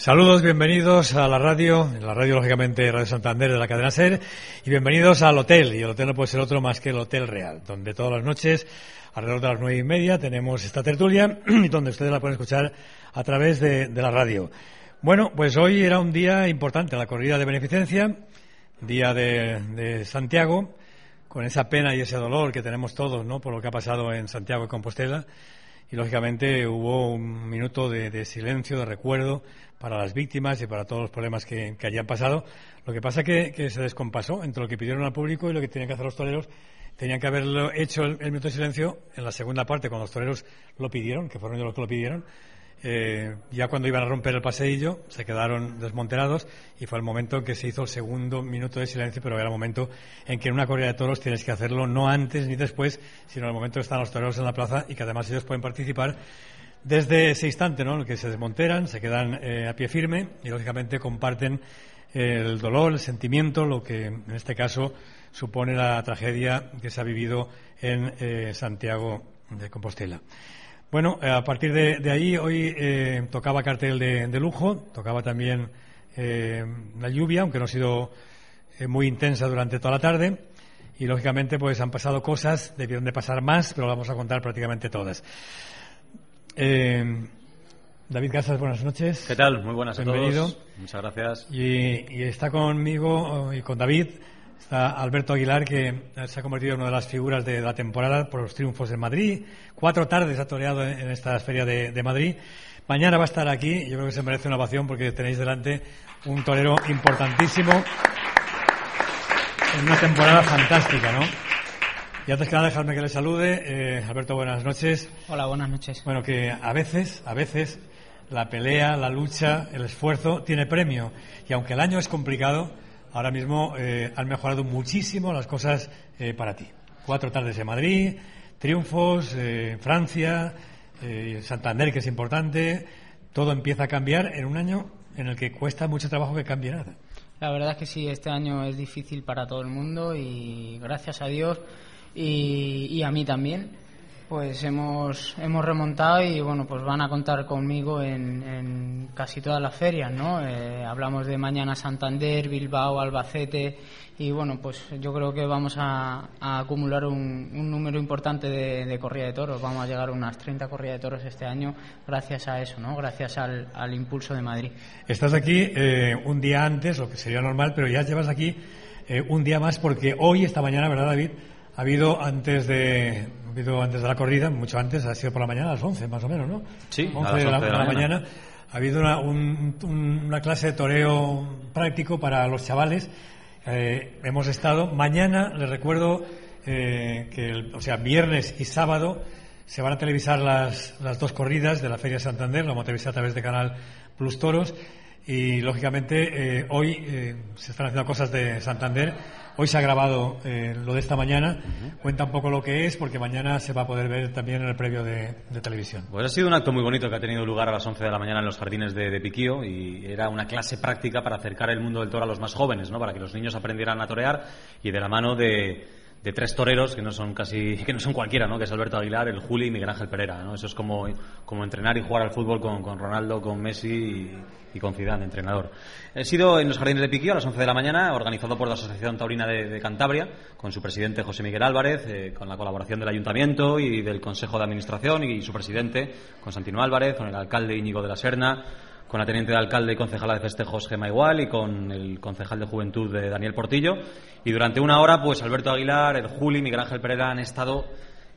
Saludos, bienvenidos a la radio, la radio lógicamente Radio Santander de la cadena SER, y bienvenidos al hotel, y el hotel no puede ser otro más que el Hotel Real, donde todas las noches, alrededor de las nueve y media, tenemos esta tertulia, y donde ustedes la pueden escuchar a través de, de la radio. Bueno, pues hoy era un día importante, la corrida de beneficencia, día de, de Santiago, con esa pena y ese dolor que tenemos todos, ¿no?, por lo que ha pasado en Santiago y Compostela, y lógicamente hubo un minuto de, de, silencio, de recuerdo para las víctimas y para todos los problemas que, que hayan pasado. Lo que pasa que, que se descompasó entre lo que pidieron al público y lo que tenían que hacer los toreros. Tenían que haberlo hecho el, el minuto de silencio en la segunda parte, cuando los toreros lo pidieron, que fueron ellos los que lo pidieron. Eh, ya cuando iban a romper el paseillo, se quedaron desmonterados y fue el momento en que se hizo el segundo minuto de silencio, pero era el momento en que en una corrida de toros tienes que hacerlo no antes ni después, sino en el momento que están los toreros en la plaza y que además ellos pueden participar desde ese instante, ¿no? El que se desmonteran, se quedan eh, a pie firme y lógicamente comparten el dolor, el sentimiento, lo que en este caso supone la tragedia que se ha vivido en eh, Santiago de Compostela. Bueno, a partir de, ahí hoy eh, tocaba cartel de, lujo, tocaba también eh, la lluvia, aunque no ha sido eh, muy intensa durante toda la tarde. Y lógicamente, pues han pasado cosas, debieron de pasar más, pero vamos a contar prácticamente todas. David Casas, buenas noches. ¿Qué tal? Muy buenas Bienvenido. a todos. Muchas gracias. Y, y está conmigo y con David Está Alberto Aguilar, que se ha convertido en una de las figuras de la temporada por los triunfos en Madrid. Cuatro tardes ha toreado en esta feria de, de, Madrid. Mañana va a estar aquí. Yo creo que se merece una ovación porque tenéis delante un torero importantísimo en una temporada fantástica, ¿no? Y antes que nada, dejadme que le salude. Eh, Alberto, buenas noches. Hola, buenas noches. Bueno, que a veces, a veces, la pelea, la lucha, el esfuerzo tiene premio. Y aunque el año es complicado, ahora mismo eh, han mejorado muchísimo las cosas eh, para ti. Cuatro tardes en Madrid, triunfos, eh, Francia, Santander, que es importante. Todo empieza a cambiar en un año en el que cuesta mucho trabajo que cambie nada. La verdad es que sí, este año es difícil para todo el mundo y gracias a Dios y, a mí también pues hemos, hemos remontado y bueno, pues van a contar conmigo en, en casi todas las ferias, ¿no? Eh, hablamos de mañana Santander, Bilbao, Albacete y bueno, pues yo creo que vamos a, a acumular un, un, número importante de, de, corrida de toros. Vamos a llegar a unas 30 corridas de toros este año gracias a eso, ¿no? Gracias al, al impulso de Madrid. Estás aquí eh, un día antes, lo que sería normal, pero ya llevas aquí eh, un día más porque hoy, esta mañana, ¿verdad, David? Ha habido antes de, ha habido antes de la corrida, mucho antes, ha sido por la mañana, a las 11 más o menos, ¿no? Sí, 11 a las 11 de, la, de la, la mañana. mañana. Ha habido una, un, un, una, clase de toreo práctico para los chavales. Eh, hemos estado. Mañana, les recuerdo eh, que, el, o sea, viernes y sábado se van a televisar las, las dos corridas de la Feria Santander, lo vamos a televisar a través de Canal Plus Toros. Y lógicamente eh, hoy se están haciendo cosas de Santander Hoy se ha grabado eh, lo de esta mañana. Uh -huh. Cuenta un poco lo que es, porque mañana se va a poder ver también en el previo de, de, televisión. Pues ha sido un acto muy bonito que ha tenido lugar a las 11 de la mañana en los jardines de, de, Piquío y era una clase práctica para acercar el mundo del toro a los más jóvenes, ¿no? Para que los niños aprendieran a torear y de la mano de, de tres toreros que no son casi que no son cualquiera, ¿no? Que es Alberto Aguilar, el Juli y Miguel Ángel Pereira, ¿no? Eso es como, como entrenar y jugar al fútbol con, con Ronaldo, con Messi y, con Zidane, entrenador. He sido en los Jardines de Piquío a las 11 de la mañana, organizado por la Asociación Taurina de, Cantabria, con su presidente José Miguel Álvarez, eh, con la colaboración del Ayuntamiento y del Consejo de Administración y su presidente, con Santino Álvarez, con el alcalde Íñigo de la Serna, con la teniente de alcalde y concejala de festejos Gema Igual y con el concejal de juventud de Daniel Portillo. Y durante una hora, pues Alberto Aguilar, el Juli Miguel Ángel Pereira han estado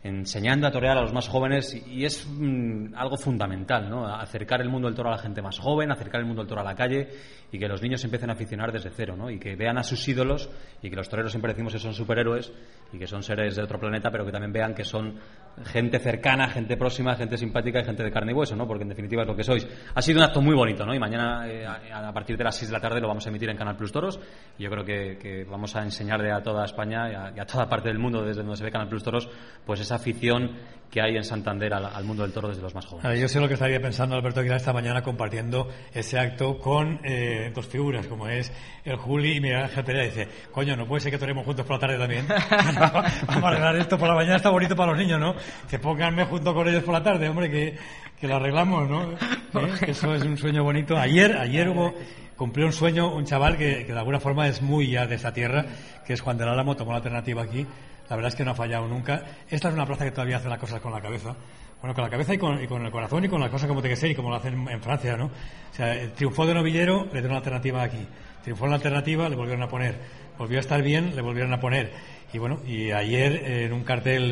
enseñando a torear a los más jóvenes y es mm, algo fundamental, ¿no? Acercar el mundo del toro a la gente más joven, acercar el mundo del toro a la calle y que los niños empiecen a aficionar desde cero, ¿no? Y que vean a sus ídolos y que los toreros siempre decimos que son superhéroes y que son seres de otro planeta, pero que también vean que son gente cercana, gente próxima, gente simpática y gente de carne y hueso, ¿no? Porque en definitiva es lo que sois. Ha sido un acto muy bonito, ¿no? Y mañana eh, a, partir de las 6 de la tarde lo vamos a emitir en Canal Plus Toros y yo creo que, vamos a enseñarle a toda España y a, toda parte del mundo desde donde se ve Canal Plus Toros pues esa afición que hay en Santander al, mundo del toro desde los más jóvenes. yo sé lo que estaría pensando Alberto Aguilar esta mañana compartiendo ese acto con eh, dos figuras, como es el Juli y Miguel Ángel. Dice, coño, no puede ser que toremos juntos por la tarde también. Vamos a arreglar esto por la mañana, está bonito para los niños, ¿no? Que pónganme junto con ellos por la tarde, hombre, que, que lo arreglamos, ¿no? ¿Eh? eso es un sueño bonito. Ayer, ayer hubo cumplió un sueño un chaval que, que, de alguna forma es muy ya de esta tierra, que es Juan del Álamo, tomó la alternativa aquí la verdad es que no ha fallado nunca. Esta es una plaza que todavía hace las cosas con la cabeza. Bueno, con la cabeza y con, el corazón y con las cosas como tiene que ser y como lo hacen en Francia, ¿no? O sea, triunfó de novillero, le dieron una alternativa aquí. Triunfó en la alternativa, le volvieron a poner. Volvió a estar bien, le volvieron a poner. Y bueno, y ayer en un cartel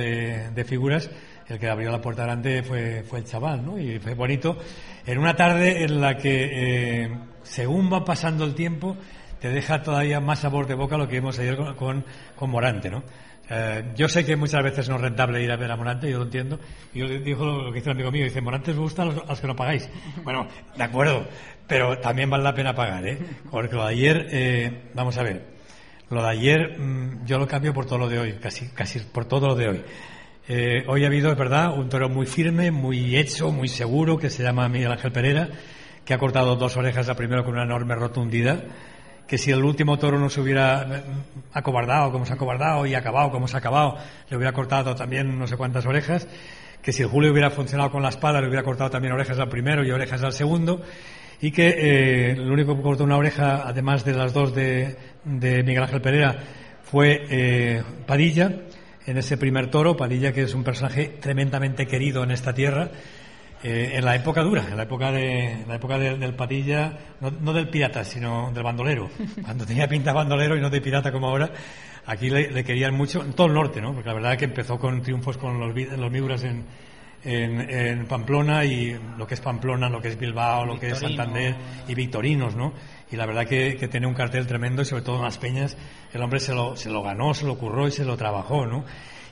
de, figuras, el que abrió la puerta delante fue, fue el chaval, ¿no? Y fue bonito. En una tarde en la que, eh, según va pasando el tiempo, te deja todavía más sabor de boca lo que vimos ayer con, con, con Morante, ¿no? Eh, yo sé que muchas veces no es rentable ir a ver a Morante, yo lo entiendo. Y yo dijo lo que dice un amigo mío, dice, Morante os gusta a los, que no pagáis. Bueno, de acuerdo, pero también vale la pena pagar, ¿eh? Porque lo de ayer, eh, vamos a ver, lo de ayer mm, yo lo cambio por todo lo de hoy, casi, casi por todo lo de hoy. Eh, hoy ha habido, es verdad, un toro muy firme, muy hecho, muy seguro, que se llama Miguel Ángel Pereira, que ha cortado dos orejas a primero con una enorme rotundidad que si el último toro no se hubiera eh, acobardado como se ha acobardado y acabado como se ha acabado, le hubiera cortado también no sé cuántas orejas, que si el Julio hubiera funcionado con la espada le hubiera cortado también orejas al primero y orejas al segundo, y que eh, el único que cortó una oreja, además de las dos de, Miguel Ángel Pereira, fue eh, Padilla, en ese primer toro, Padilla que es un personaje tremendamente querido en esta tierra, eh, en la época dura, en la época, de, la época del patilla, no, del pirata, sino del bandolero. Cuando tenía pinta bandolero y no de pirata como ahora, aquí le, querían mucho, en todo el norte, ¿no? Porque la verdad es que empezó con triunfos con los, los Miguras en, en, Pamplona y lo que es Pamplona, lo que es Bilbao, lo que es Santander y Victorinos, ¿no? Y la verdad que, que tiene un cartel tremendo y sobre todo en las peñas el hombre se lo, se lo ganó, se lo curró y se lo trabajó, ¿no?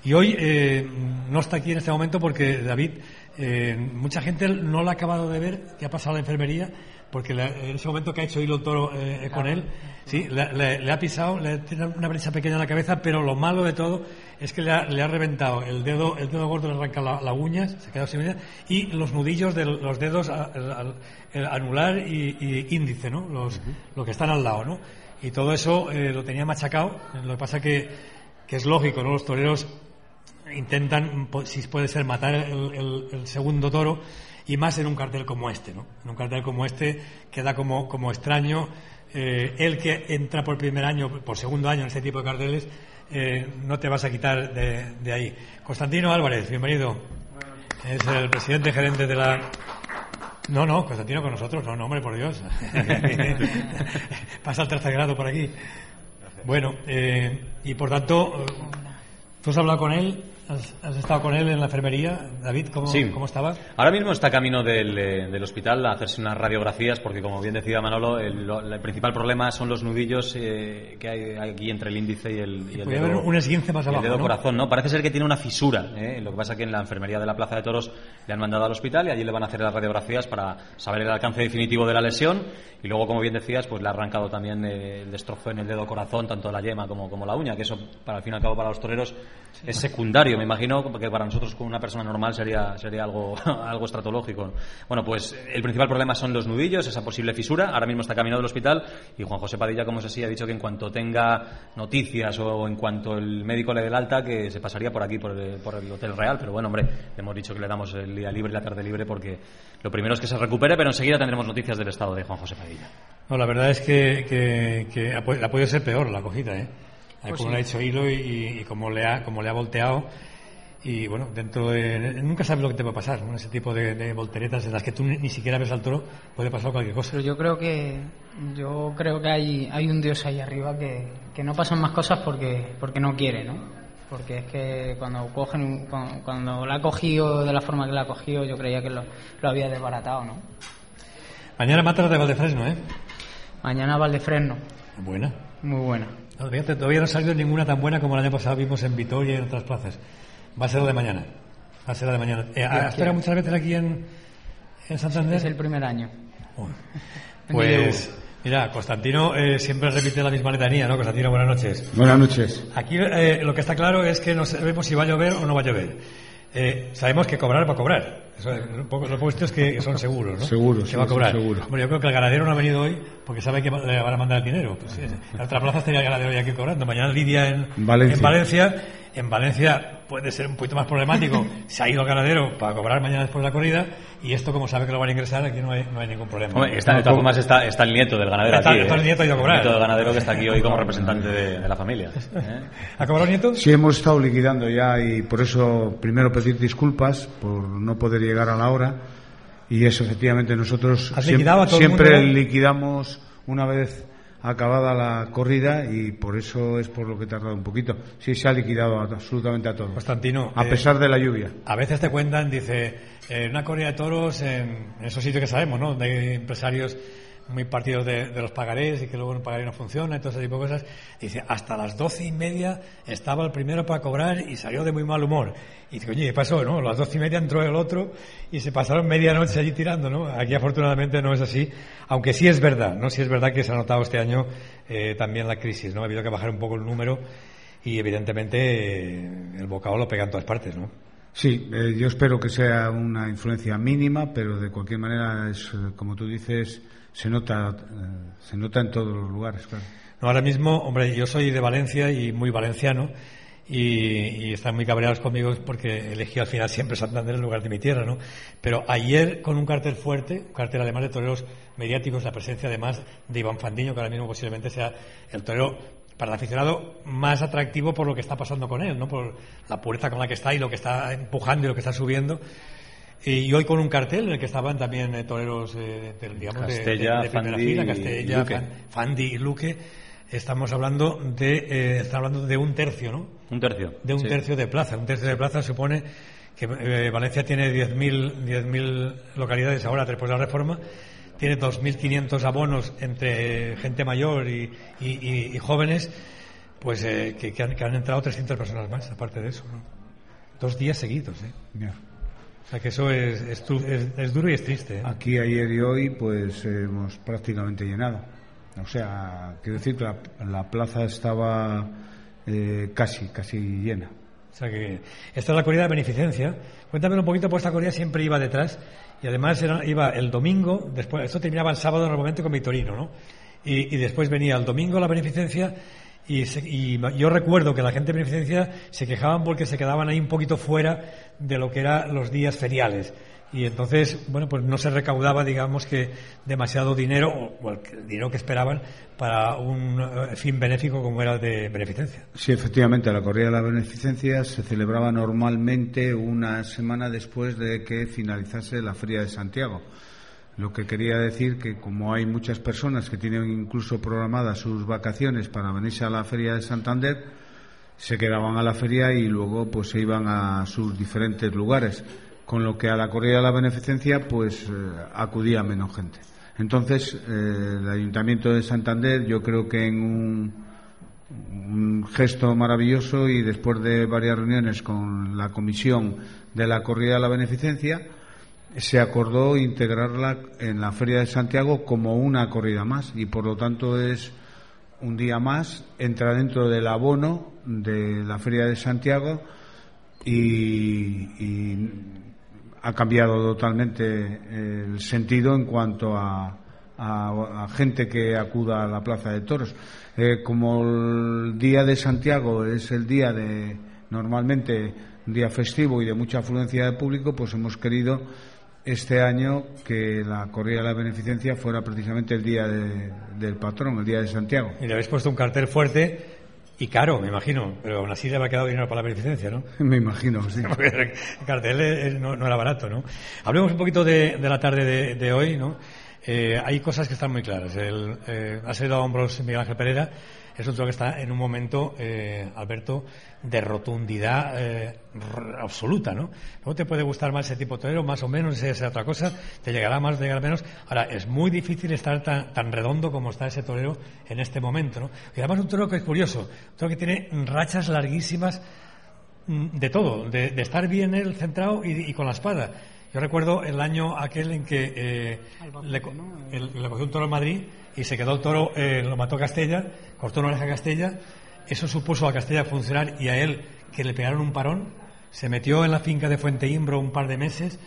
Y hoy eh, no está aquí en este momento porque David eh, mucha gente no lo ha acabado de ver, que ha pasado la enfermería, porque en ese momento que ha hecho hilo el toro eh, con él, sí, le, ha pisado, le tiene una brecha pequeña en la cabeza, pero lo malo de todo es que le ha, reventado el dedo, el dedo gordo le arranca la, uña, se queda sin uña, y los nudillos de los dedos anular y, índice, ¿no? Los, Lo que están al lado, ¿no? Y todo eso eh, lo tenía machacado, lo que pasa que, que es lógico, ¿no? Los toreros intentan, si puede ser, matar el, segundo toro y más en un cartel como este, ¿no? En un cartel como este queda como, como extraño eh, el que entra por primer año, por segundo año en este tipo de carteles, eh, no te vas a quitar de, ahí. Constantino Álvarez, bienvenido. Es el presidente gerente de la. No, no, Constantino con nosotros, no, no, hombre, por Dios. Pasa el tercer por aquí. Bueno, eh, y por tanto, ¿tú has hablado con él? ¿Has, estado con él en la enfermería? David, ¿cómo, ¿cómo estaba? Ahora mismo está camino del, eh, del, hospital a hacerse unas radiografías porque, como bien decía Manolo, el, principal problema son los nudillos eh, que hay aquí entre el índice y el, y el dedo, haber un esguince más abajo, el dedo corazón, ¿no? Parece ser que tiene una fisura. ¿eh? Lo que pasa es que en la enfermería de la Plaza de Toros le han mandado al hospital y allí le van a hacer las radiografías para saber el alcance definitivo de la lesión y luego, como bien decías, pues le ha arrancado también el destrozo en el dedo corazón, tanto la yema como, como la uña, que eso, para al fin y al cabo, para los toreros es secundario, me imagino, porque para nosotros como una persona normal sería, sería algo, algo estratológico. Bueno, pues el principal problema son los nudillos, esa posible fisura. Ahora mismo está caminando del hospital y Juan José Padilla, como es así, ha dicho que en cuanto tenga noticias o en cuanto el médico le dé el alta, que se pasaría por aquí, por el, por el Hotel Real. Pero bueno, hombre, le hemos dicho que le damos el día libre y la tarde libre porque lo primero es que se recupere, pero enseguida tendremos noticias del estado de Juan José Padilla. No, la verdad es que, que, que ha, podido ser peor la cogida, ¿eh? Pues como le ha hecho hilo y, y, como, le ha, como le ha volteado y bueno, dentro de... Nunca sabes lo que te va a pasar, ¿no? Ese tipo de, volteretas en las que tú ni, siquiera ves al toro, puede pasar cualquier cosa. Pero yo creo que yo creo que hay, hay un Dios ahí arriba que, que no pasan más cosas porque, porque no quiere, ¿no? porque es que cuando cogen cuando, la ha cogido de la forma que la ha cogido, yo creía que lo, había desbaratado, ¿no? Mañana matas de Valdefresno, ¿eh? Mañana Valdefresno. Buena. Muy buena. todavía no ha salido ninguna tan buena como el año pasado vimos en Vitoria y en otras plazas. Va a ser lo de mañana. Va a ser lo de mañana. Eh, ¿Has muchas veces aquí en, en Santander? Es el primer año. Pues mira, Constantino eh, siempre repite la misma letanía, ¿no? Constantino, buenas noches. Buenas noches. Aquí eh, lo que está claro es que no sabemos si va a llover o no va a llover. Eh, sabemos que cobrar va a cobrar. Eso, lo puesto es que son seguros, ¿no? Seguros. Que va a cobrar. Seguro. Bueno, yo creo que el ganadero no ha venido hoy porque sabe que le van a mandar el dinero. Pues, en otra plaza estaría el ganadero ya aquí cobrando. Mañana Lidia en Valencia. En Valencia, en Valencia puede ser un poquito más problemático. Se ha ido el ganadero para cobrar mañana después de la corrida y esto, como sabe que lo van a ingresar, aquí no hay, no hay ningún problema. está, de todas formas está, está, el nieto del ganadero está, aquí. Está el ¿eh? nieto ha ido a cobrar. El nieto del ganadero que está aquí hoy como representante de, la familia. ¿eh? ¿Ha cobrado el nieto? Sí, hemos estado liquidando ya y por eso primero pedir disculpas por no poder llegar a la hora. Y eso, efectivamente, nosotros siempre, siempre liquidamos una vez acabada la corrida y por eso es por lo que he tardado un poquito. Sí, se ha liquidado absolutamente a todo. Constantino. A pesar de la lluvia. A veces te cuentan, dice, en una corrida de toros, en, esos sitios que sabemos, ¿no? De empresarios muy partidos de, los pagarés y que luego el pagaré no funciona ese tipo de cosas. Dice, hasta las doce y media estaba el primero para cobrar y salió de muy mal humor. Y dice, oye, ¿qué pasó? ¿No? Las doce y media entró el otro y se pasaron media noche allí tirando, ¿no? Aquí afortunadamente no es así, aunque sí es verdad, ¿no? Sí es verdad que se ha notado este año eh, también la crisis, ¿no? Ha habido que bajar un poco el número y evidentemente el bocado lo pega en todas partes, ¿no? Sí, eh, yo espero que sea una influencia mínima, pero de cualquier manera es, como tú dices, se nota, eh, se nota en todos los lugares, claro. No, ahora mismo, hombre, yo soy de Valencia y muy valenciano y, están muy cabreados conmigo porque elegí al final siempre Santander en lugar de mi tierra, ¿no? Pero ayer con un cartel fuerte, un cartel además de toreros mediáticos, la presencia además de Iván Fandiño, que ahora mismo posiblemente sea el torero para el aficionado más atractivo por lo que está pasando con él, ¿no? Por la puerta con la que está y lo que está empujando y lo que está subiendo. Y hoy con un cartel en el que estaban también eh, toreros eh, de, digamos, Castella, de, primera fila, Castella, Fandi y Luque. Estamos hablando de, eh, hablando de un tercio, ¿no? Un tercio. De un tercio de plaza. Un tercio de plaza supone que Valencia tiene 10.000 localidades ahora después de la reforma. Tiene 2.500 abonos entre gente mayor y, y, jóvenes, pues que, que, han, entrado 300 personas más, aparte de eso, ¿no? Dos días seguidos, ¿eh? O sea que eso es, es, duro y es triste. ¿eh? Aquí ayer y hoy pues hemos prácticamente llenado. O sea, quiero decir que la, plaza estaba eh, casi, casi llena. O sea que esta es la corrida de beneficencia. Cuéntame un poquito, pues esta corrida siempre iba detrás y además iba el domingo, después, esto terminaba el sábado normalmente con Victorino, ¿no? Y, y después venía el domingo la beneficencia y, yo recuerdo que la gente de beneficencia se quejaban porque se quedaban ahí un poquito fuera de lo que eran los días feriales. Y entonces, bueno, pues no se recaudaba, digamos que, demasiado dinero, o el dinero que esperaban, para un eh, fin benéfico como era de beneficencia. Sí, efectivamente, la corrida de la beneficencia se celebraba normalmente una semana después de que finalizase la Feria de Santiago. Lo que quería decir que como hay muchas personas que tienen incluso programadas sus vacaciones para venirse a la feria de Santander, se quedaban a la feria y luego pues se iban a sus diferentes lugares, con lo que a la corrida de la beneficencia pues eh, acudía menos gente. Entonces, eh, el Ayuntamiento de Santander, yo creo que en un, un gesto maravilloso y después de varias reuniones con la comisión de la corrida de la beneficencia, se acordó integrarla en la Feria de Santiago como una corrida más y por lo tanto es un día más, entra dentro del abono de la Feria de Santiago y, ha cambiado totalmente el sentido en cuanto a, gente que acuda a la Plaza de Toros. Eh, como el día de Santiago es el día de normalmente un día festivo y de mucha afluencia de público, pues hemos querido este año que la corrida de la beneficencia fuera precisamente el día del patrón, el día de Santiago. Y le habéis puesto un cartel fuerte y caro, me imagino, pero aún así le ha quedado dinero para la beneficencia, ¿no? Me imagino, sí. el cartel no, era barato, ¿no? Hablemos un poquito de, la tarde de, hoy, ¿no? Eh, hay cosas que están muy claras. El, eh, ha salido a hombros Miguel Ángel Pereira, es un toro que está en un momento, eh, Alberto, de rotundidad eh, absoluta, ¿no? No te puede gustar más ese tipo de torero, más o menos, esa otra cosa, te llegará más, te llegará menos. Ahora, es muy difícil estar tan, redondo como está ese torero en este momento, ¿no? Y además un toro que es curioso, un toro que tiene rachas larguísimas mm, de todo, de, estar bien él centrado y con la espada. Yo recuerdo el año aquel en que eh, le, el- le cogió un toro en Madrid y se quedó el toro, eh, lo mató Castella, cortó una oreja a Castella. Eso supuso a Castella funcionar y a él que le pegaron un parón. Se metió en la finca de Fuente Imbro un par de meses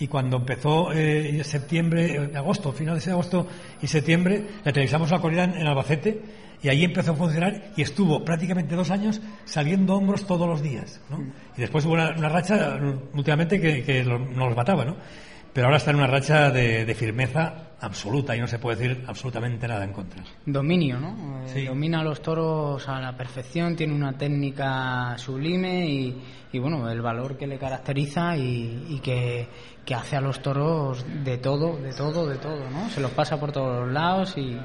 y cuando empezó eh, septiembre, eh, agosto, finales de agosto y septiembre, le televisamos la corrida en, en Albacete y ahí empezó a funcionar y estuvo prácticamente dos años saliendo hombros todos los días. ¿no? Y después hubo una, una racha mm, últimamente que, que lo- nos los mataba, ¿no? Pero ahora está en una racha de, de firmeza absoluta y no se puede decir absolutamente nada en contra. Dominio, ¿no? Eh, Sí. Domina a los toros a la perfección, tiene una técnica sublime y, y, bueno, el valor que le caracteriza y, y que, que hace a los toros de todo, de todo, de todo, ¿no? Se los pasa por todos los lados y,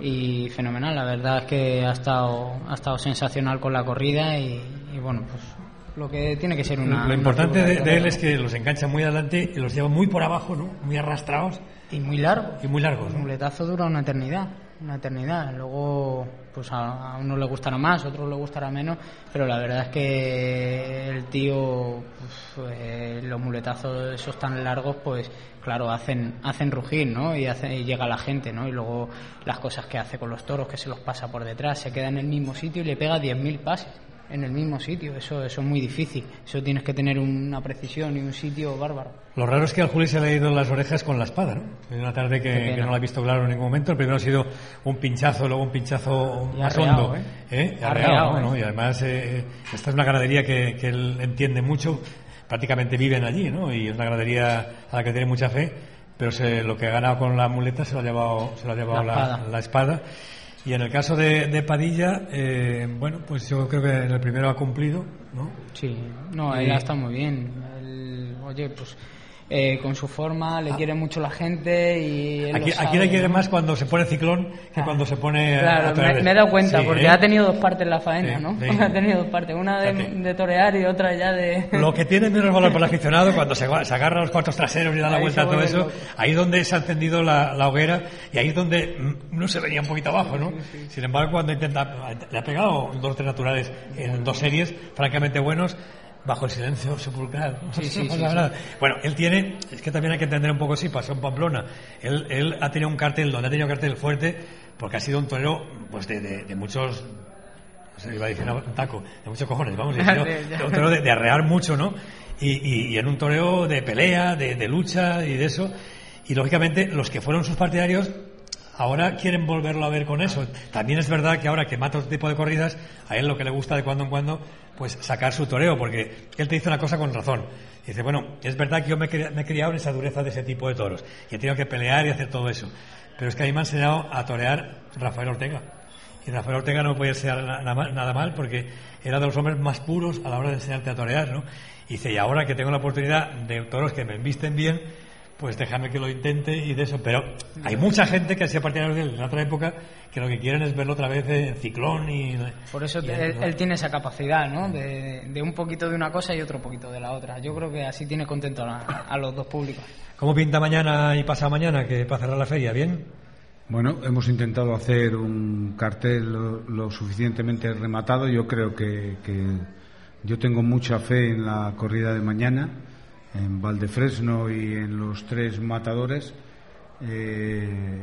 y fenomenal. La verdad es que ha estado, ha estado sensacional con la corrida y, y, bueno, pues lo que tiene que ser una. lo importante de, de él es que los engancha muy adelante y los lleva muy por abajo, ¿no? Muy arrastrados Y muy largo. y muy largos. ¿no? muletazo dura una eternidad, una eternidad. Luego, pues a, a uno le gustará más, a otro le gustará menos, pero la verdad es que el tío, eh, los muletazos esos tan largos, pues claro, hacen hacen rugir, ¿no? Y, hace, y llega la gente, ¿no? Y luego las cosas que hace con los toros, que se los pasa por detrás, se queda en el mismo sitio y le pega 10.000 pases en el mismo sitio. Eso, eso es muy difícil. Eso tienes que tener una precisión y un sitio bárbaro. Lo raro es que al Juli se le ha ido las orejas con la espada, ¿no? En una tarde que, no la ha visto claro en ningún momento. El primero ha sido un pinchazo, luego un pinchazo Y más arreado, hondo. ¿eh? ¿eh? Arreado, Arreado, ¿eh? Y además, eh, esta es una ganadería que, que él entiende mucho. Prácticamente viven allí, ¿no? Y es una ganadería a la que tiene mucha fe. Pero se- lo que ha ganado con la muleta se lo ha llevado, se lo ha llevado La la, espada. la espada. Y en el caso de, de Padilla, eh, bueno, pues yo creo que en el primero ha cumplido, ¿no? Sí, no, Y- él está muy bien. Oye, pues eh, con su forma le quiere mucho la gente y Ah. Aquí, le quiere ¿no? más cuando se pone ciclón que Ah. cuando se pone. Claro, me, me he dado cuenta Sí, porque ¿eh? ha tenido dos partes la faena, Sí, ¿no? sí. ha tenido dos partes, una de, de torear y otra ya de... Lo que tiene menos valor para el aficionado cuando se, agarra los cuartos traseros y da la Ahí vuelta a todo eso, loco. ahí es donde se ha encendido la, la hoguera y ahí es donde uno se venía un poquito abajo, ¿no? Sin embargo, cuando intenta, le ha pegado dos o tres naturales en dos series francamente buenos, bajo el silencio sepulcral. Sí, sí, sí. Bueno, él tiene, es que también hay que entender un poco así, pasó en Pamplona. Él, él ha tenido un cartel, donde ha tenido un cartel fuerte, porque ha sido un torero pues de, de- de muchos no sé, iba a decir un taco, de muchos cojones, vamos, de un toreo de, de arrear mucho, ¿no? Y, y- y en un toreo de pelea, de, de lucha y de eso. Y lógicamente los que fueron sus partidarios ahora quieren volverlo a ver con eso. También es verdad que ahora que mata otro tipo de corridas, a él lo que le gusta de cuando en cuando, pues sacar su toreo, porque él te dice una cosa con razón. Dice, bueno, es verdad que yo me he, criado en esa dureza de ese tipo de toros y he tenido que pelear y hacer todo eso. Pero es que a mí me ha enseñado a torear Rafael Ortega. Y Rafael Ortega no puede ser nada mal, porque era de los hombres más puros a la hora de enseñarte a torear, ¿no? Y dice, y ahora que tengo la oportunidad de toros que me embisten bien, pues déjame que lo intente y de eso. Pero hay mucha gente que ha sido partidario de él en otra época que lo que quieren es verlo otra vez en ciclón y... Por eso y- te- él, él tiene esa capacidad, ¿no? De, de un poquito de una cosa y otro poquito de la otra. Yo creo que así tiene contento a, a los dos públicos. ¿Cómo pinta mañana y pasado mañana que para cerrar la feria? ¿Bien? Bueno, hemos intentado hacer un cartel lo, lo suficientemente rematado. Yo creo que, que yo tengo mucha fe en la corrida de mañana, en Valdefresno y en los tres matadores. eh,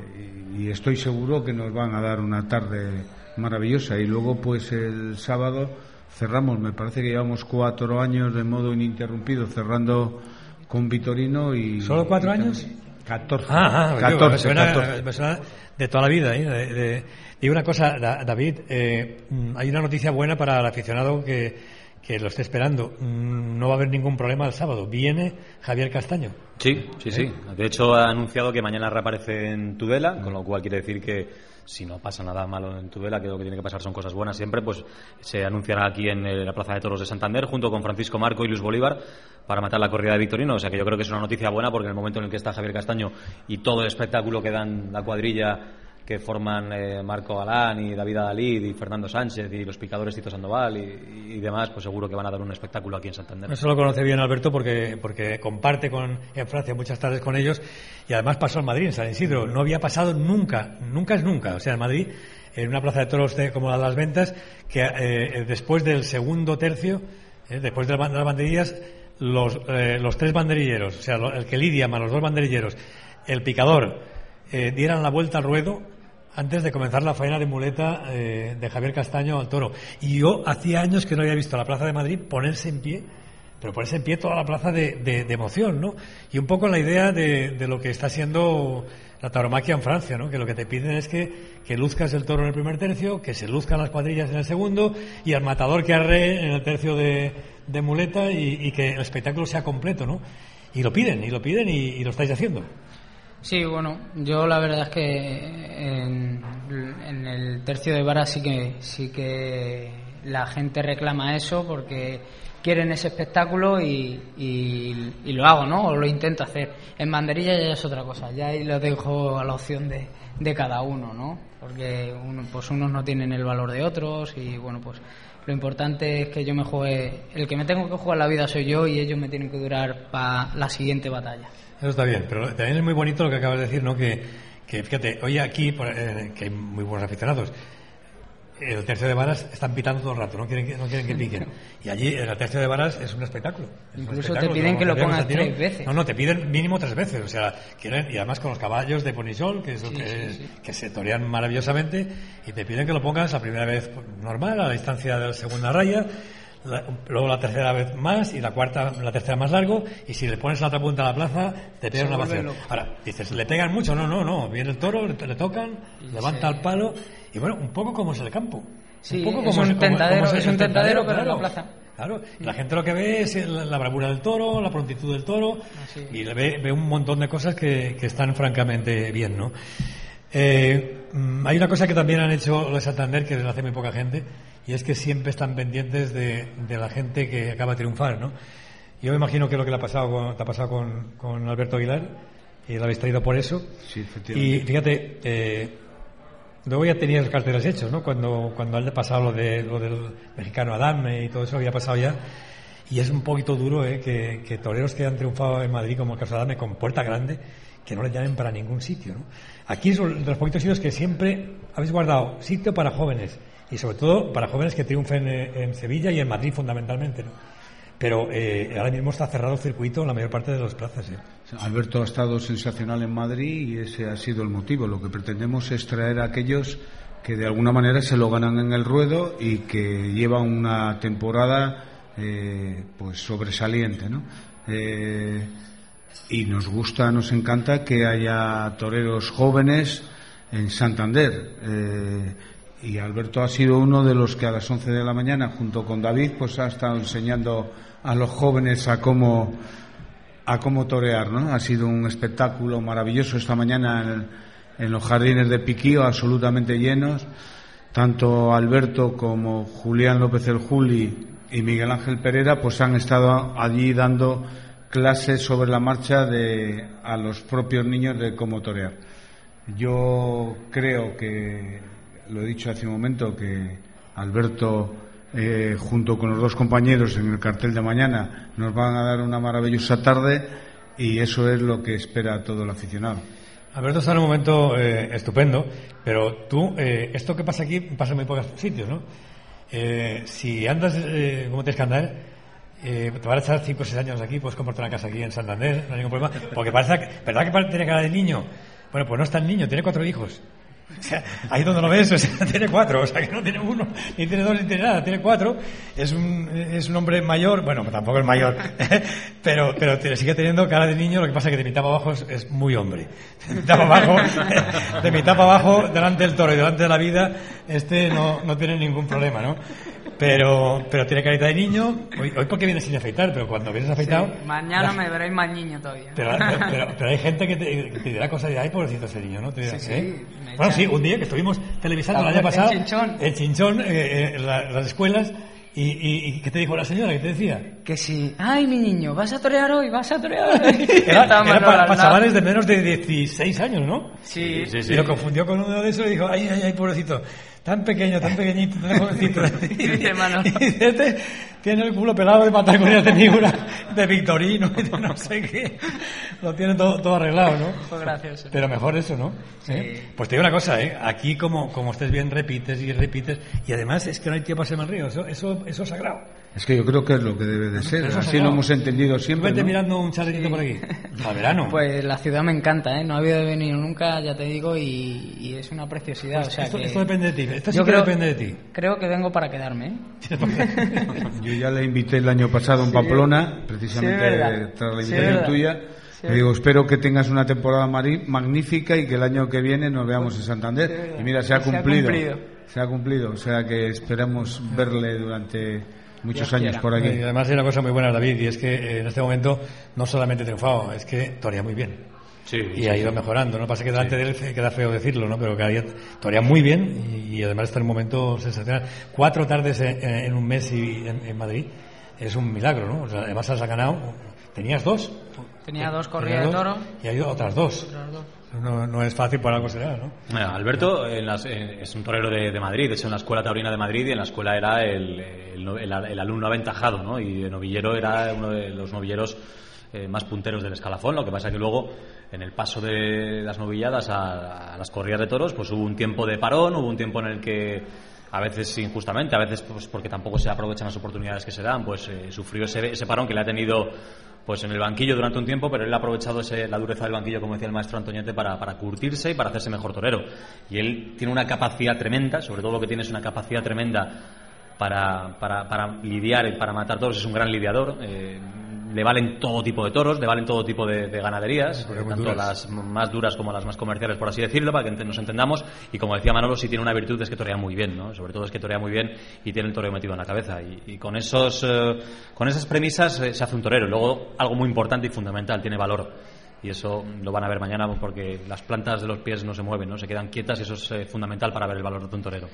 y estoy seguro que nos van a dar una tarde maravillosa. Y luego, pues el sábado cerramos. Me parece que llevamos cuatro años de modo ininterrumpido cerrando con Vitorino y. ¿Solo cuatro y- años? 14. Ah, ah, 14, me suena, 14. me suena de toda la vida. ¿eh? De- de- Digo una cosa, Da- David, eh, hay una noticia buena para el aficionado que, que lo esté esperando, mm, no va a haber ningún problema el sábado. Viene Javier Castaño. Sí, sí, sí. De hecho, ha anunciado que mañana reaparece en Tudela, con lo cual quiere decir que si no pasa nada malo en Tudela, que lo que tiene que pasar son cosas buenas siempre, pues se anunciará aquí en eh, la Plaza de Toros de Santander junto con Francisco Marco y Luis Bolívar para matar la corrida de Victorino. O sea que yo creo que es una noticia buena porque en el momento en el que está Javier Castaño y todo el espectáculo que dan la cuadrilla que forman eh, Marco Galán y David Adalid y Fernando Sánchez y los picadores Tito Sandoval y, demás, pues seguro que van a dar un espectáculo aquí en Santander. Eso lo conoce bien Alberto porque, porque comparte con, en Francia muchas tardes con ellos y además pasó en Madrid, en San Isidro. No había pasado nunca, nunca es nunca. O sea, en Madrid, en una plaza de toros como la de las ventas, que eh, después del segundo tercio, eh, después de las banderillas, los, los tres banderilleros, o sea, el que lidia más los dos banderilleros, el picador, dieran la vuelta al ruedo antes de comenzar la faena de muleta eh, de Javier Castaño al toro. Y yo hacía años que no había visto la Plaza de Madrid ponerse en pie, pero ponerse en pie toda la plaza de, emoción, ¿no? Y un poco la idea de, lo que está siendo la tauromaquia en Francia, ¿no? Que lo que te piden es que, que luzcas el toro en el primer tercio, que se luzcan las cuadrillas en el segundo y al matador que arre en el tercio de, muleta y, que el espectáculo sea completo, ¿no? Y lo piden, y lo piden y lo estáis haciendo. Sí, bueno, yo la verdad es que en, el tercio de vara sí que sí que la gente reclama eso porque quieren ese espectáculo y, y, lo hago, ¿no? O lo intento hacer. En banderilla ya es otra cosa, ya ahí lo dejo a la opción de, de cada uno, ¿no? Porque uno, pues unos no tienen el valor de otros y bueno, pues lo importante es que yo me juegue, el que me tengo que jugar la vida soy yo y ellos me tienen que durar para la siguiente batalla. Eso está bien, pero también es muy bonito lo que acabas de decir, ¿no? Que, que fíjate, hoy aquí, eh, que hay muy buenos aficionados, el tercio de varas están pitando todo el rato, no quieren que, no quieren que piquen. Y allí el tercio de varas es un espectáculo. Incluso te piden que lo pongas tres veces. No, no, te piden mínimo tres veces. O sea, quieren, y además con los caballos de Ponisol, que, es que, que, se torean maravillosamente, y te piden que lo pongas la primera vez normal, a la distancia de la segunda raya, luego la tercera vez más y la cuarta, la tercera más largo y si le pones la otra punta a la plaza te pegan una vacía. Ahora, dices, ¿le pegan mucho? No, no, no, viene el toro, le, tocan, levanta el palo y bueno, un poco como es el campo. Sí, un poco es como, un tentadero, es, un tentadero, pero en la plaza. Claro, la gente lo que ve es la, bravura del toro, la prontitud del toro y ve, ve, un montón de cosas que, que están francamente bien, ¿no? Eh, mm, hay una cosa que también han hecho los Santander que les hace muy poca gente y es que siempre están pendientes de, la gente que acaba de triunfar, ¿no? Yo me imagino que lo que le ha pasado con, te ha pasado con, Alberto Aguilar y lo habéis traído por eso. Sí, efectivamente. Y fíjate, eh, luego ya tenías carteles hechos, ¿no? Cuando, cuando han pasado lo, de, lo del mexicano Adame y todo eso había pasado ya. Y es un poquito duro, ¿eh? Que, que toreros que han triunfado en Madrid, como el caso de Adame, con puerta grande, que no le llamen para ningún sitio, ¿no? Aquí es de los poquitos sitios que siempre habéis guardado sitio para jóvenes y sobre todo para jóvenes que triunfen eh, en Sevilla y en Madrid fundamentalmente. ¿no? Pero eh, ahora mismo está cerrado el circuito en la mayor parte de las plazas. ¿eh? Alberto ha estado sensacional en Madrid y ese ha sido el motivo. Lo que pretendemos es traer a aquellos que de alguna manera se lo ganan en el ruedo y que llevan una temporada pues sobresaliente. ¿no? y nos gusta, nos encanta que haya toreros jóvenes en Santander y Alberto ha sido uno de los que a las 11 de la mañana, junto con David, pues ha estado enseñando a los jóvenes a cómo, a cómo torear, ¿no? Ha sido un espectáculo maravilloso esta mañana en, los jardines de Piquío, absolutamente llenos. Tanto Alberto como Julián López el Juli y Miguel Ángel Pereira, pues han estado allí dando clases sobre la marcha de, a los propios niños de cómo torear. Yo creo que lo he dicho hace un momento, que Alberto, eh, junto con los dos compañeros en el cartel de mañana, nos van a dar una maravillosa tarde y eso es lo que espera todo el aficionado. Alberto está en un momento eh, estupendo, pero tú, eh, esto que pasa aquí pasa en muy pocos sitios, ¿no? si andas como tienes que andar, te van a echar 5 o 6 años aquí, puedes comprarte una casa aquí en Santander, no hay ningún problema, porque parece, ¿verdad que tiene cara de niño? Bueno, pues no está el niño, tiene cuatro hijos. Sea, ahí donde lo ves, o tiene cuatro, o sea, que no tiene uno, ni tiene dos, ni tiene nada, tiene cuatro. Es un, es un hombre mayor, bueno, tampoco es mayor, pero, pero sigue teniendo cara de niño, lo que pasa es que de mitad para abajo es, muy hombre. De mitad para abajo, de mitad para abajo, delante del toro y delante de la vida, este no, no tiene ningún problema, ¿no? Pero, pero tiene carita de niño. Hoy, hoy porque vienes sin afeitar, pero cuando vienes afeitado. Sí, mañana me veréis más niño todavía. Pero, pero, pero hay gente que te, que te dirá cosas de, ay, pobrecito ese niño, ¿no? Te dirá, Sí, sí, ¿eh? Bueno, sí, un día que estuvimos televisando el La año pasado. Chinchón. El chinchón, eh, eh, la- las escuelas. Y, y, ¿Y qué te dijo la señora? ¿Qué te decía? Que sí. Ay, mi niño, ¿vas a torear hoy? ¿Vas a torear hoy? Era, era para, chavales de menos de 16 años, ¿no? Sí, Sí, sí. Y lo confundió con uno de esos y dijo, ay, ay, ay, pobrecito, tan pequeño, tan pequeñito, tan jovencito. Dice dice, este tiene el culo pelado de patagonia de figura, de Victorino, y de no sé qué. Lo tiene todo, todo arreglado, ¿no? Fue gracioso. Pero mejor eso, ¿no? ¿Eh? Pues te digo una cosa, ¿eh? Aquí como, como estés bien repites y repites, y además es que no hay tiempo para ser mal río, eso, eso, eso es sagrado. Es que yo creo que es lo que debe de ser. Eso es Así sagrado. lo hemos entendido siempre. Vete ¿no? mirando un chaletito por aquí. Para verano. Pues la ciudad me encanta, ¿eh? No había venido nunca, ya te digo, y, y es una preciosidad. o sea esto, que esto depende de ti, esto sí Yo que creo- depende de ti. Creo que vengo para quedarme, ¿eh? Yo ya le invité el año pasado en Pamplona, precisamente Sí, tras la Sí, invitación tuya. Sí. Le digo, espero que tengas una temporada magnífica y que el año que viene nos veamos en Santander. Sí, y mira, se ha Se ha cumplido. cumplido. Se ha cumplido. O sea que esperamos verle durante muchos Dios años quiera. por aquí. Y además hay una cosa muy buena, David, y es que eh, en este momento no solamente ha triunfado, es que torea muy bien. Sí, Y ha ido mejorando, ¿no? Pasa que delante de él queda feo decirlo, ¿no? Pero cada día torea muy bien y, y además está en un momento sensacional. Cuatro tardes en, en un mes y en, en Madrid es un milagro, ¿no? O sea, además has ganado. ¿Tenías dos? Tenía dos corridas de toro. Y ha ido otras dos. Otras dos. No, no es fácil, por algo será, ¿no? Alberto en las- eh, es un torero de, Madrid, de hecho en la escuela taurina de Madrid y en la escuela era el, el- el alumno aventajado, ¿no? Y de novillero era uno de los novilleros eh, más punteros del escalafón, lo que pasa que luego en el paso de las novilladas a, a las corridas de toros, pues hubo un tiempo de parón, hubo un tiempo en el que a veces injustamente, a veces pues porque tampoco se aprovechan las oportunidades que se dan, pues eh, sufrió ese, parón que le ha tenido pues en el banquillo durante un tiempo, pero él ha aprovechado ese- la dureza del banquillo, como decía el maestro Antoñete, para, para curtirse y para hacerse mejor torero. Y él tiene una capacidad tremenda, sobre todo lo que tiene es una capacidad tremenda para, para, lidiar y para matar toros, es un gran lidiador. eh, le valen todo tipo de toros, le valen todo tipo de, de ganaderías, eh, tanto duras. las más duras como las más comerciales, por así decirlo, para que nos entendamos. Y como decía Manolo, sí tiene una virtud es que torea muy bien, ¿no? Sobre todo es que torea muy bien y tiene el toreo metido en la cabeza. Y, y con esos, eh, con esas premisas eh, se hace un torero. Luego algo muy importante y fundamental, tiene valor. Y eso lo van a ver mañana porque las plantas de los pies no se mueven, ¿no? Se quedan quietas y eso es eh, fundamental para ver el valor de un torero.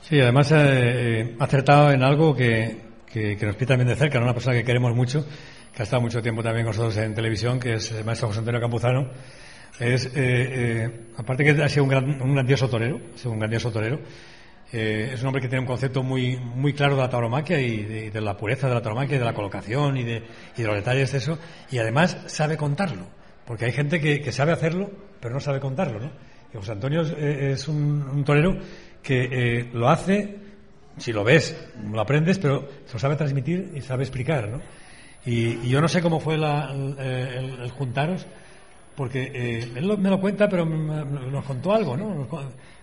Sí, además eh, eh, ha acertado en algo que, que, que nos pide también de cerca, ¿no? una persona que queremos mucho, que ha estado mucho tiempo también con nosotros en televisión, que es el maestro José Antonio Campuzano. Es, eh, eh, aparte que ha sido un, gran- un grandioso torero, ha un grandioso torero, eh, es un hombre que tiene un concepto muy, muy claro de la tauromaquia y de, la pureza de la tauromaquia y de la colocación y de, y de los detalles de eso, y además sabe contarlo, porque hay gente que, sabe hacerlo, pero no sabe contarlo, ¿no? Y José Antonio es, un, torero que lo hace, si lo ves, lo aprendes, pero lo sabe transmitir y sabe explicar, ¿no? Y, y yo no sé cómo fue la- el, el- el juntaros, porque eh, él me lo cuenta, pero nos contó algo, ¿no?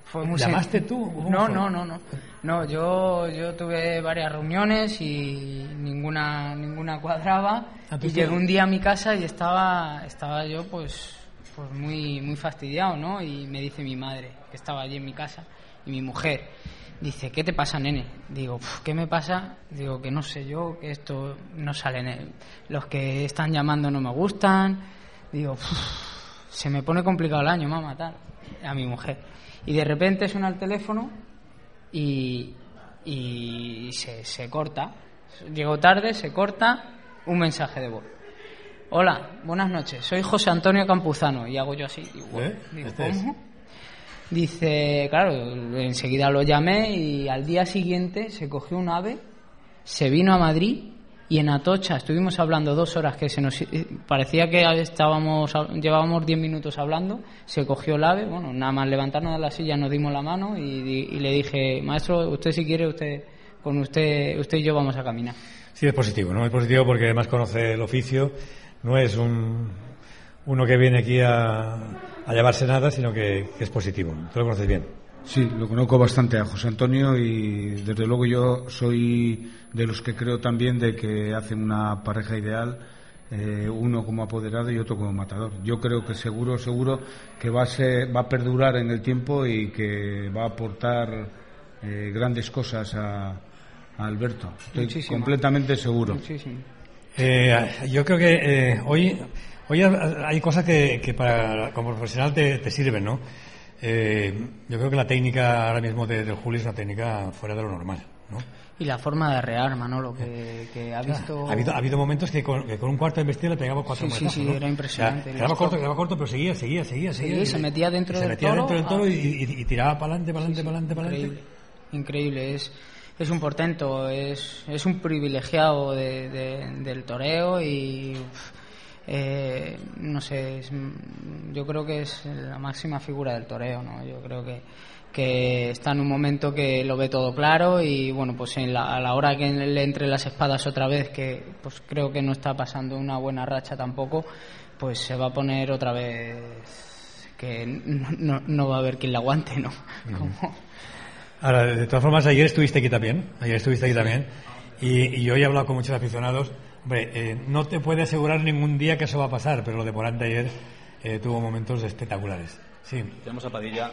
Fue muy ¿Llamaste tú? ¿Cómo No, fue? no, no, no. No, yo, yo tuve varias reuniones y ninguna, ninguna cuadraba. Ah, y llegué un día a mi casa y estaba, estaba yo pues, pues muy, muy fastidiado, ¿no? Y me dice mi madre, que estaba allí en mi casa, y mi mujer, dice, ¿qué te pasa, nene? Digo, "Pf, ¿qué me pasa? Digo, que no sé yo, que esto no sale Los que están llamando no me gustan. Digo, "Pf, se me pone complicado el año, mamá, tal, a mi mujer. Y de repente suena el teléfono y, y se, se corta. Llego tarde, se corta, un mensaje de voz. Hola, buenas noches, soy José Antonio Campuzano. Y hago yo así, digo, ¿Eh? digo, Este. ¿cómo? Dice, claro, enseguida lo llamé y al día siguiente se cogió un ave, se vino a Madrid y en Atocha estuvimos hablando dos horas que se nos eh, parecía que estábamos llevábamos diez minutos hablando, se cogió el ave, bueno, nada más levantarnos de la silla nos dimos la mano y, y le dije, maestro, usted si quiere, usted con usted, usted y yo vamos a caminar. Sí, es positivo, ¿no? Es positivo porque además conoce el oficio, no es un, uno que viene aquí a, a llevarse nada, sino que, que es positivo. Tú lo conoces bien. Sí, lo conozco bastante a José Antonio y desde luego yo soy de los que creo también de que hacen una pareja ideal, eh, uno como apoderado y otro como matador. Yo creo que seguro, seguro que va a, ser, va a perdurar en el tiempo y que va a aportar eh, grandes cosas a, Alberto. Estoy completamente seguro. Eh, yo creo que eh, hoy, hoy hay cosas que, que para, como profesional te, te sirven, ¿no? Eh, yo creo que la técnica ahora mismo de, de Julio es una técnica fuera de lo normal, ¿no? Y la forma de arrear, Manolo, que, que ha visto... Ha habido, ha habido momentos que con, que con un cuarto de embestida le pegaba cuatro Sí, sí, sí, era impresionante. quedaba corto, quedaba corto, pero seguía, seguía, seguía. seguía Sí, se metía dentro se del metía toro, dentro del toro ah. y, y- y tiraba para adelante, para adelante, para adelante, para adelante. Increíble, increíble. Es, es un portento, es, es un privilegiado de- de- del toreo y eh, no sé, es- yo creo que es la máxima figura del toreo, ¿no? Yo creo que, que está en un momento que lo ve todo claro y bueno, pues en la- a la hora que le entre las espadas otra vez, que pues creo que no está pasando una buena racha tampoco, pues se va a poner otra vez que no, no- no va a haber quien la aguante, ¿no? Como- Ahora, de todas formas, ayer estuviste aquí también, ayer estuviste aquí también, y, y yo he hablado con muchos aficionados. Hombre, eh, no te puede asegurar ningún día que eso va a pasar, pero lo de Morante ayer eh, tuvo momentos espectaculares. Sí, Tenemos a Padilla.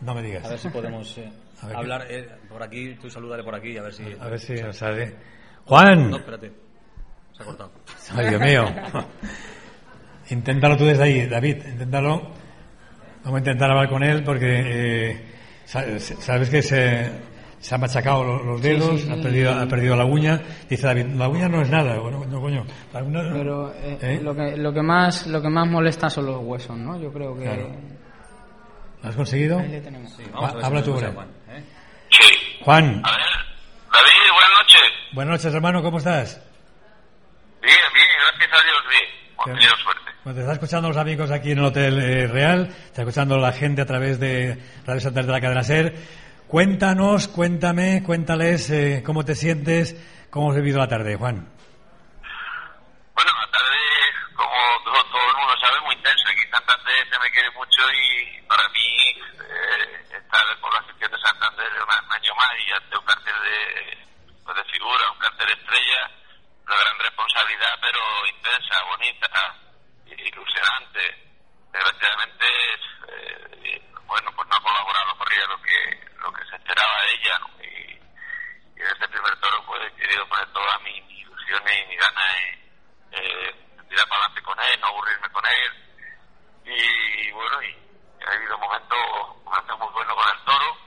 no me digas. A ver si podemos eh, ver, hablar eh, por aquí. Tú salúdale por aquí, a ver si. A ver si nos sale. ¡Juan! No, espérate. Se ha cortado. Ay, Dios mío. Inténtalo tú desde ahí, David, inténtalo. Vamos a intentar hablar con él porque eh, sabes que se, se ha machacado lo- los dedos, sí, sí. ha, perdido, ha perdido la uña. Dice David, la uña no es nada. Bueno, no, coño. La uña no- Pero eh, ¿Eh? lo, que, lo, que más, lo que más molesta son los huesos, ¿no? Yo creo que... Claro. ¿Lo has conseguido? Ahí le tenemos. Sí, vamos a ver Ha- habla si tú. Juan, ¿eh? Sí. Juan, A ver. David, buenas noches. buenas noches, hermano, ¿cómo estás? Bien, bien, gracias a Dios, bien. Hemos tenido suerte. Bueno, te está escuchando los amigos aquí en el Hotel eh, Real, está escuchando la gente a través de Radio Santander de la cadena SER. Cuéntanos, cuéntame, cuéntales eh, cómo te sientes, cómo has vivido la tarde, Juan. Bueno, la tarde, como todo, todo el mundo sabe, muy intensa. Aquí Santander se me quiere mucho y para mí eh, estar por la afición de Santander es un año más y ante un cartel de, pues de figura, un cartel estrella, una gran responsabilidad, pero intensa, bonita, ilusionante. Desgraciadamente, eh, bueno, pues no ha colaborado por ella lo que, lo que se esperaba de ella. Y, y en este primer toro pues he querido poner todas mis ilusiones y mis ganas en eh, tirar para adelante con él, no aburrirme con él. Y bueno, y ha habido momentos, momentos muy buenos con el toro,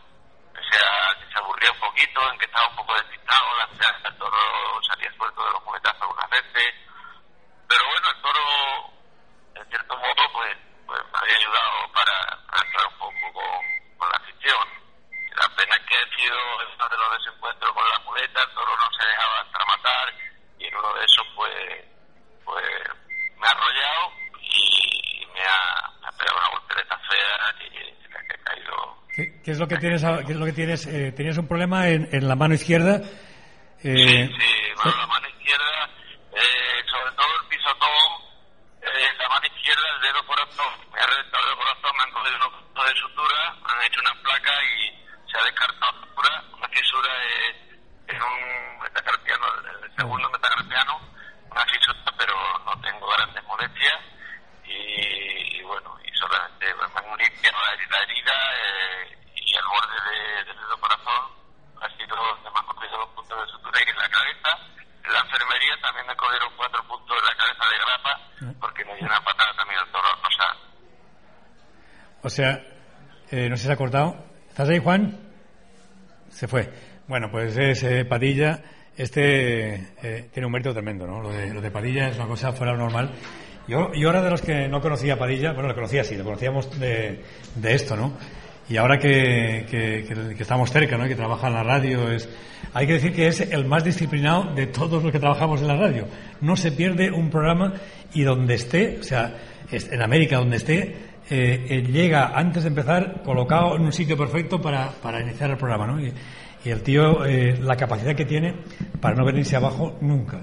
sea, que se aburría un poquito, en que estaba un poco despistado, la el toro salía suelto de los muletazos algunas veces. Pero bueno, el toro, en cierto modo, pues, pues me había ayudado para, estar un poco con, la afición. La pena es que ha sido en uno de los desencuentros con la muleta, el toro no se dejaba matar y en uno de esos pues, pues me ha arrollado y me ha, me ha pegado una voltereta fea y me ha caído. ¿Qué, qué es lo que tienes? a- ¿Qué es lo que tienes? eh, tenías un problema en, en la mano izquierda. eh, Sí, bueno, la mano izquierda, eh, sobre todo el pisotón, eh, la mano izquierda, el dedo corazón, me ha reventado el corazón, me han cogido unos puntos de sutura, me han hecho una placa y se ha descartado la fisura, una fisura eh, en un metacarpiano, el segundo metacarpiano, una fisura, pero no tengo grandes molestias y, y bueno, y solamente pues, me han limpiado la herida, la herida eh, y al borde de- del dedo corazón ha sido donde me han cogido los puntos de sutura y en la cabeza. En la enfermería también me cogieron cuatro puntos en la cabeza de grapa porque me dio una patada también al toro. O sea, O sea, eh, no sé si se ha cortado. ¿Estás ahí, Juan? Se fue. Bueno, pues es eh, Padilla. Este eh, tiene un mérito tremendo, ¿no? Lo de, Padilla es una cosa fuera normal. Yo, yo ahora de los que no conocía a Padilla, bueno, lo conocía sí, lo conocíamos de, de esto, ¿no? Y ahora que, que, que- que estamos cerca, ¿no? Que trabaja en la radio, es, hay que decir que es el más disciplinado de todos los que trabajamos en la radio. No se pierde un programa y donde esté, o sea, en América donde esté, eh, él llega antes de empezar colocado en un sitio perfecto para, para iniciar el programa, ¿no? Y, y el tío, eh, la capacidad que tiene para no venirse abajo nunca.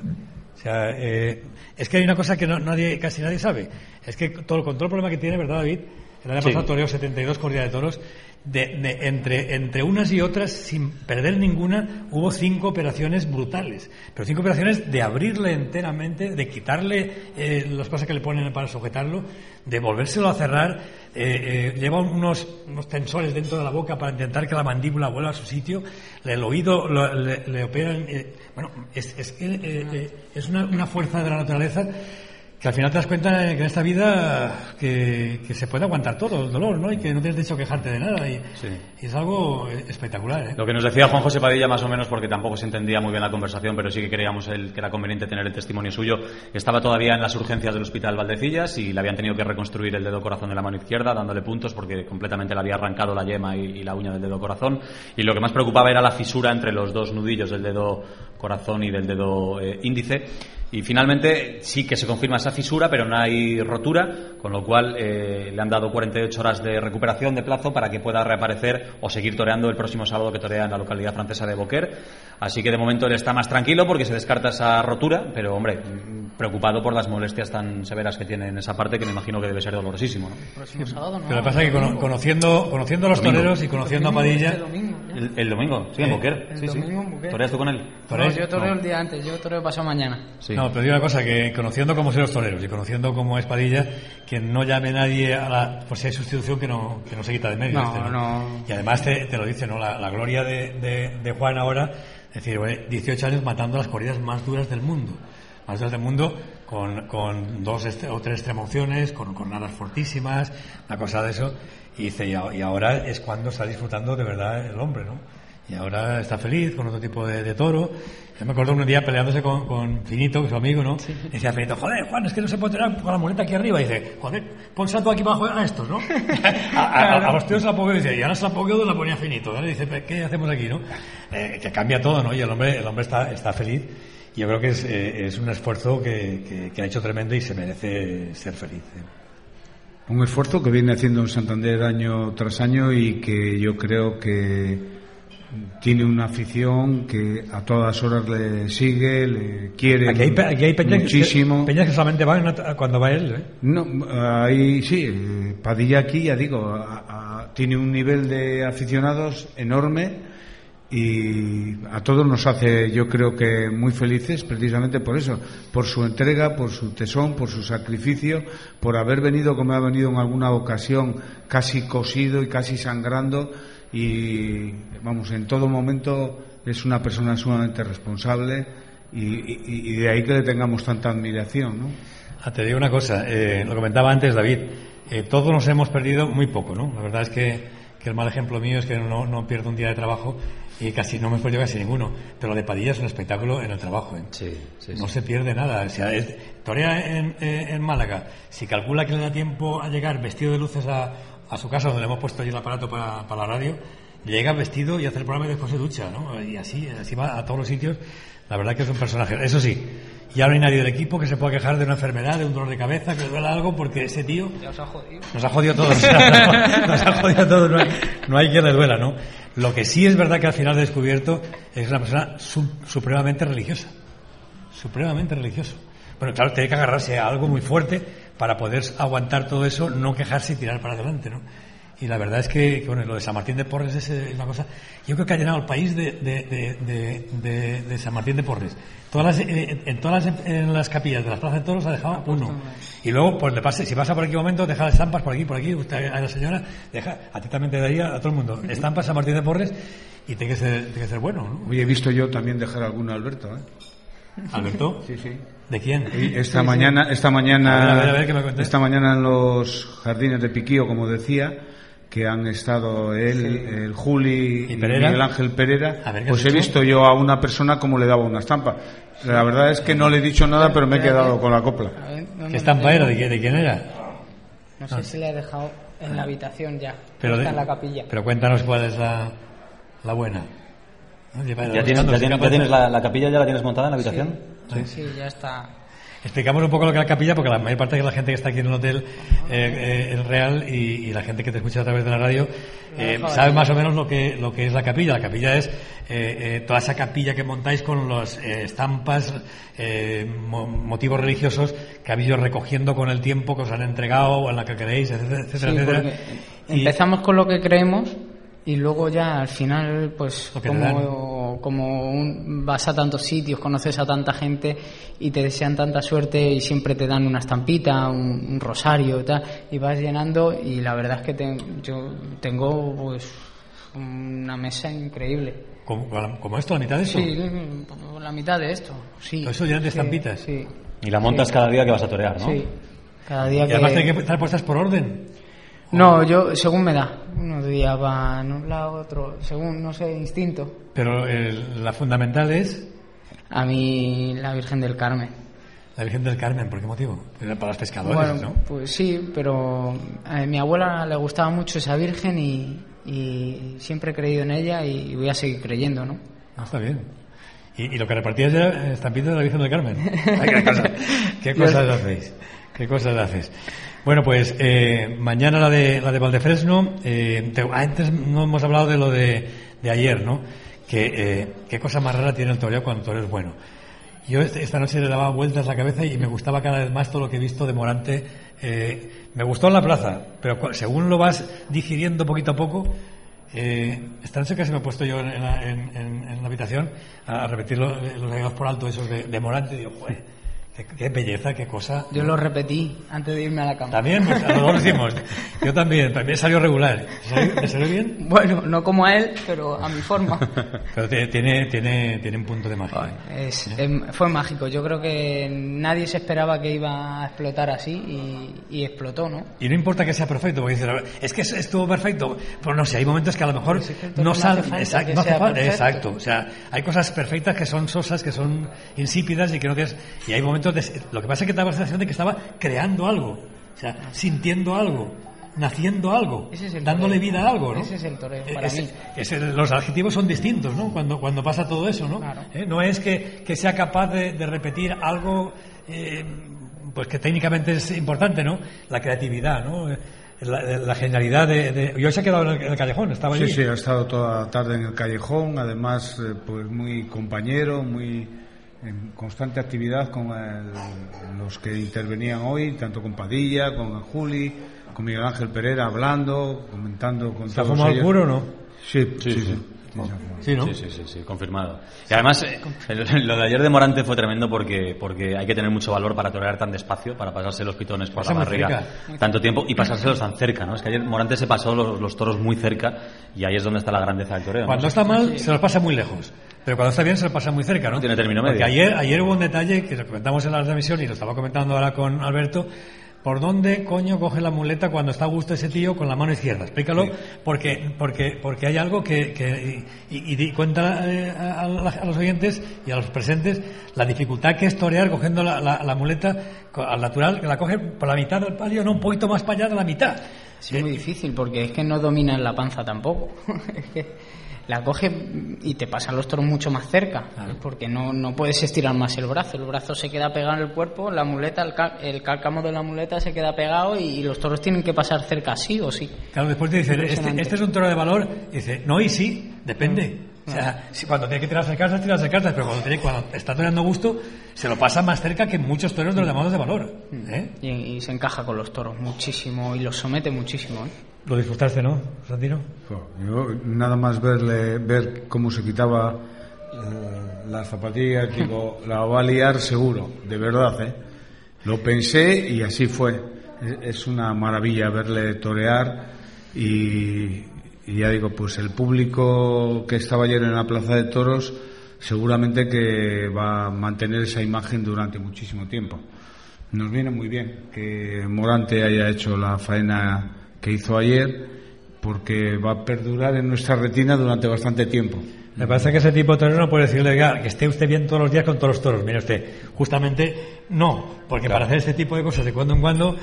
O sea, eh, es que hay una cosa que no- nadie, casi nadie sabe. Es que todo, con todo el problema que tiene, ¿verdad, David? El año pasado toreó 72 corridas de toros. De, entre, entre unas y otras, sin perder ninguna, hubo cinco operaciones brutales. Pero cinco operaciones de abrirle enteramente, de quitarle eh, las cosas que le ponen para sujetarlo, de volvérselo a cerrar. Eh, eh, lleva unos, unos tensores dentro de la boca para intentar que la mandíbula vuelva a su sitio. El oído le, operan. bueno, es, es, es una, una fuerza de la naturaleza que al final te das cuenta que en esta vida que, se puede aguantar todo el dolor, ¿no? Y que no tienes derecho a quejarte de nada. Y, es algo espectacular, ¿eh? Lo que nos decía Juan José Padilla, más o menos, porque tampoco se entendía muy bien la conversación, pero sí que creíamos el, que era conveniente tener el testimonio suyo. Estaba todavía en las urgencias del Hospital Valdecillas y le habían tenido que reconstruir el dedo corazón de la mano izquierda, dándole puntos porque completamente le había arrancado la yema y, la uña del dedo corazón. Y lo que más preocupaba era la fisura entre los dos nudillos del dedo corazón y del dedo eh, índice y finalmente sí que se confirma esa fisura, pero no hay rotura, con lo cual eh, le han dado 48 horas de recuperación de plazo para que pueda reaparecer o seguir toreando el próximo sábado que torea en la localidad francesa de Boquer. Así que de momento él está más tranquilo porque se descarta esa rotura, pero hombre, preocupado por las molestias tan severas que tiene en esa parte que me imagino que debe ser dolorosísimo. ¿no? Pero lo que pasa es que conociendo, conociendo a los toreros y conociendo a Padilla. El domingo, sí, en Boquer. sí, sí. ¿Toreas tú con él? yo toreo el día antes, yo toreo pasado mañana. Sí. No, pero digo una cosa, que conociendo cómo son los toreros y conociendo cómo es Padilla, que no llame nadie a la... Pues si hay sustitución que no, que no se quita de medio. No, este, no. Y además te, te, lo dice, ¿no? La, gloria de, de, Juan ahora, es decir, 18 años matando las corridas más duras del mundo. Duras del mundo con, con dos o tres extremociones, con jornadas fortísimas, una cosa de eso. Y dice, y ahora es cuando está disfrutando de verdad el hombre, ¿no? y ahora está feliz con otro tipo de, toro. Yo me acuerdo un día peleándose con, con Finito, su amigo, ¿no? Sí. Y decía Finito, joder, Juan, es que no se puede tirar con la muleta aquí arriba. Y dice, joder, pon salto aquí abajo a estos, ¿no? a, los tíos se la pongo y dice, y ahora se la pongo la ponía Finito. Y dice, ¿qué hacemos aquí, no? Eh, que cambia todo, ¿no? Y el hombre, el hombre está, está feliz. Yo creo que es, eh, es un esfuerzo que, que, ha hecho tremendo y se merece ser feliz. ¿eh? Un esfuerzo que viene haciendo en Santander año tras año y que yo creo que tiene una afición que a todas horas le sigue, le quiere aquí hay, muchísimo. Que, peñas que solamente van cuando va él. ¿eh? No, ahí sí, eh, Padilla aquí, ya digo, tiene un nivel de aficionados enorme y a todos nos hace, yo creo que muy felices precisamente por eso, por su entrega, por su tesón, por su sacrificio, por haber venido como ha venido en alguna ocasión casi cosido y casi sangrando y vamos, en todo momento es una persona sumamente responsable y, de ahí que le tengamos tanta admiración. ¿no? Ah, te digo una cosa, eh, lo comentaba antes David, eh, todos nos hemos perdido muy poco, ¿no? La verdad es que, el mal ejemplo mío es que no, no, pierdo un día de trabajo y casi no me he perdido casi ninguno. Pero lo de Padilla es un espectáculo en el trabajo. ¿eh? Sí, no se pierde nada. O sea, torea en, en, Málaga, si calcula que le da tiempo a llegar vestido de luces a, a su casa, donde le hemos puesto allí el aparato para, para la radio, llega vestido y hace el programa y después se ducha, ¿no? Y así, así va a todos los sitios. La verdad que es un personaje. Eso sí, ya no hay nadie del equipo que se pueda quejar de una enfermedad, de un dolor de cabeza, que le duela algo, porque ese tío... nos ha jodido. Nos ha jodido todos. nos ha jodido todos. No hay, no hay quien le duela, ¿no? Lo que sí es verdad que al final he descubierto es una persona supremamente religiosa. Supremamente religioso. Bueno, claro, tiene que agarrarse a algo muy fuerte para poder aguantar todo eso, no quejarse y tirar para adelante, ¿no? Y la verdad es que, bueno, lo de San Martín de Porres es una cosa. Yo creo que ha llenado el país de, de, San Martín de Porres. Todas las, eh, en todas las, en las capillas de las plazas de toros ha dejado uno. Y luego, pues le pase, si pasa por aquí un momento, deja estampas por aquí, por aquí. Usted, a la señora, deja, a ti también te daría a todo el mundo. Estampas San Martín de Porres y tiene que ser, tiene que ser bueno, ¿no? Hoy he visto yo también dejar alguno a Alberto, ¿eh? ¿Alberto? Sí, sí. ¿De quién? Esta mañana, esta mañana, esta mañana en los jardines de Piquío, como decía, que han estado él, el Juli y, Miguel Ángel Pereira, pues he visto yo a una persona como le daba una estampa. La verdad es que no le he dicho nada, pero me he quedado con la copla. ¿Qué estampa era? ¿De, quién era? No sé si le he dejado en la habitación ya. Pero está en la capilla. Pero cuéntanos cuál es la, la buena. ¿Ya, tienes, ya tienes, la, capilla, ya la tienes montada en la habitación? Sí, sí. ya está. Explicamos un poco lo que es la capilla, porque la mayor parte de la gente que está aquí en el hotel eh, eh, Real y, la gente que te escucha a través de la radio eh, sabe más o menos lo que, lo que es la capilla. La capilla es toda esa capilla que montáis con las estampas, motivos religiosos que habéis ido recogiendo con el tiempo, que os han entregado, o en la que queréis, etcétera, etcétera. Empezamos con lo que creemos y luego ya al final pues como, como vas a tantos sitios conoces a tanta gente y te desean tanta suerte y siempre te dan una estampita un, rosario y tal y vas llenando y la verdad es que yo tengo pues una mesa increíble. ¿Como, esto la mitad de eso sí la mitad de esto sí. Eso llenas de estampitas sí, y la montas cada día que vas a torear ¿no? sí cada día y además tiene que estar puestas por orden no, yo, según me da. Unos días va en un lado, otro, según, no sé, instinto. Pero la fundamental es. A mí, la Virgen del Carmen. La Virgen del Carmen, ¿por qué motivo? Para los pescadores, bueno, ¿no? Pues sí, pero a mi abuela le gustaba mucho esa Virgen y, siempre he creído en ella y voy a seguir creyendo, ¿no? Ah, está bien. ¿Y, lo que repartías era estampitas de la Virgen del Carmen? ¿Qué, cosas hacéis? ¿Qué cosas haces? Bueno, pues eh, mañana la de, la de Valdefresno. Eh, antes no hemos hablado de lo de, de ayer, ¿no? Que, eh, qué cosa más rara tiene el toreo cuando el toreo es bueno. Yo esta noche le daba vueltas la cabeza y me gustaba cada vez más todo lo que he visto de Morante. Eh, me gustó en la plaza, pero según lo vas digiriendo poquito a poco, eh, esta noche casi me he puesto yo en, en, la habitación a, repetir los, por alto esos de, de Morante digo, joder, Qué, belleza, qué cosa. Yo lo repetí antes de irme a la cama. También, pues, a lo decimos. Yo también, también salió regular. ¿Me salió bien? Bueno, no como a él, pero a mi forma. Pero tiene, tiene, tiene un punto de magia. fue mágico. Yo creo que nadie se esperaba que iba a explotar así y, explotó, ¿no? Y no importa que sea perfecto, porque dices, es que estuvo perfecto. Pero no sé, hay momentos que a lo mejor no sale. Exacto, exacto. O sea, hay cosas perfectas que son sosas, que son insípidas y que no tienes. Y hay momentos lo que pasa es que daba la sensación de que estaba creando algo, o sea, sintiendo algo, naciendo algo, dándole vida a algo, ¿no? Ese es el toreo, para mí. los adjetivos son distintos, ¿no? Cuando, cuando pasa todo eso, ¿no? ¿Eh? No es que, que, sea capaz de, repetir algo, eh, pues que técnicamente es importante, ¿no? La creatividad, ¿no? La, genialidad de, Yo se ha quedado en el, callejón, estaba allí. Sí, sí, ha estado toda la tarde en el callejón, además, eh, pues muy compañero, muy en constante actividad con los que intervenían hoy, tanto con Padilla, con Juli, con Miguel Ángel Pereira, hablando, comentando con ¿Se ha fumado el puro o no? Sí, sí, sí. Sí, ¿no? sí, sí, sí, confirmado. Y además, eh, lo de ayer de Morante fue tremendo porque, porque hay que tener mucho valor para torear tan despacio, para pasarse los pitones por la barriga tanto tiempo y pasárselos tan cerca, ¿no? Es que ayer Morante se pasó los, los, toros muy cerca y ahí es donde está la grandeza del toreo. Cuando está mal, se los pasa muy lejos. Pero cuando está bien se lo pasa muy cerca, ¿no? Tiene término medio. Porque ayer, ayer hubo un detalle que lo comentamos en la transmisión y lo estaba comentando ahora con Alberto. ¿Por dónde coño coge la muleta cuando está a gusto ese tío con la mano izquierda? Explícalo, porque, porque, porque hay algo que, que y, cuenta eh, a, los oyentes y a los presentes la dificultad que es torear cogiendo la, la, muleta al natural, que la coge por la mitad del palio, no un poquito más para allá de la mitad. es muy difícil porque es que no domina la panza tampoco. es que la coge y te pasan los toros mucho más cerca, porque no, no puedes estirar más el brazo. El brazo se queda pegado en el cuerpo, la muleta, el, cálcamo de la muleta se queda pegado y, los toros tienen que pasar cerca sí o sí. Claro, después te dicen, este, este, es un toro de valor, y dice, no, y sí, depende. O sea, si cuando tiene que tirarse cartas, tirarse cartas, pero cuando, tiene, cuando está toreando gusto, se lo pasa más cerca que muchos toros de los llamados de valor. ¿eh? Y, se encaja con los toros muchísimo y los somete muchísimo. ¿eh? Lo disfrutaste, ¿no, Santino? Yo nada más verle, ver cómo se quitaba eh, las zapatillas, digo, la va a liar seguro, de verdad, ¿eh? Lo pensé y así fue. Es una maravilla verle torear y, y ya digo, pues el público que estaba ayer en la Plaza de Toros seguramente que va a mantener esa imagen durante muchísimo tiempo. Nos viene muy bien que Morante haya hecho la faena que hizo ayer porque va a perdurar en nuestra retina durante bastante tiempo. Me parece que ese tipo de torero no puede decirle que esté usted bien todos los días con todos los toros. Mire usted, justamente no, porque para hacer este tipo de cosas de cuando en cuando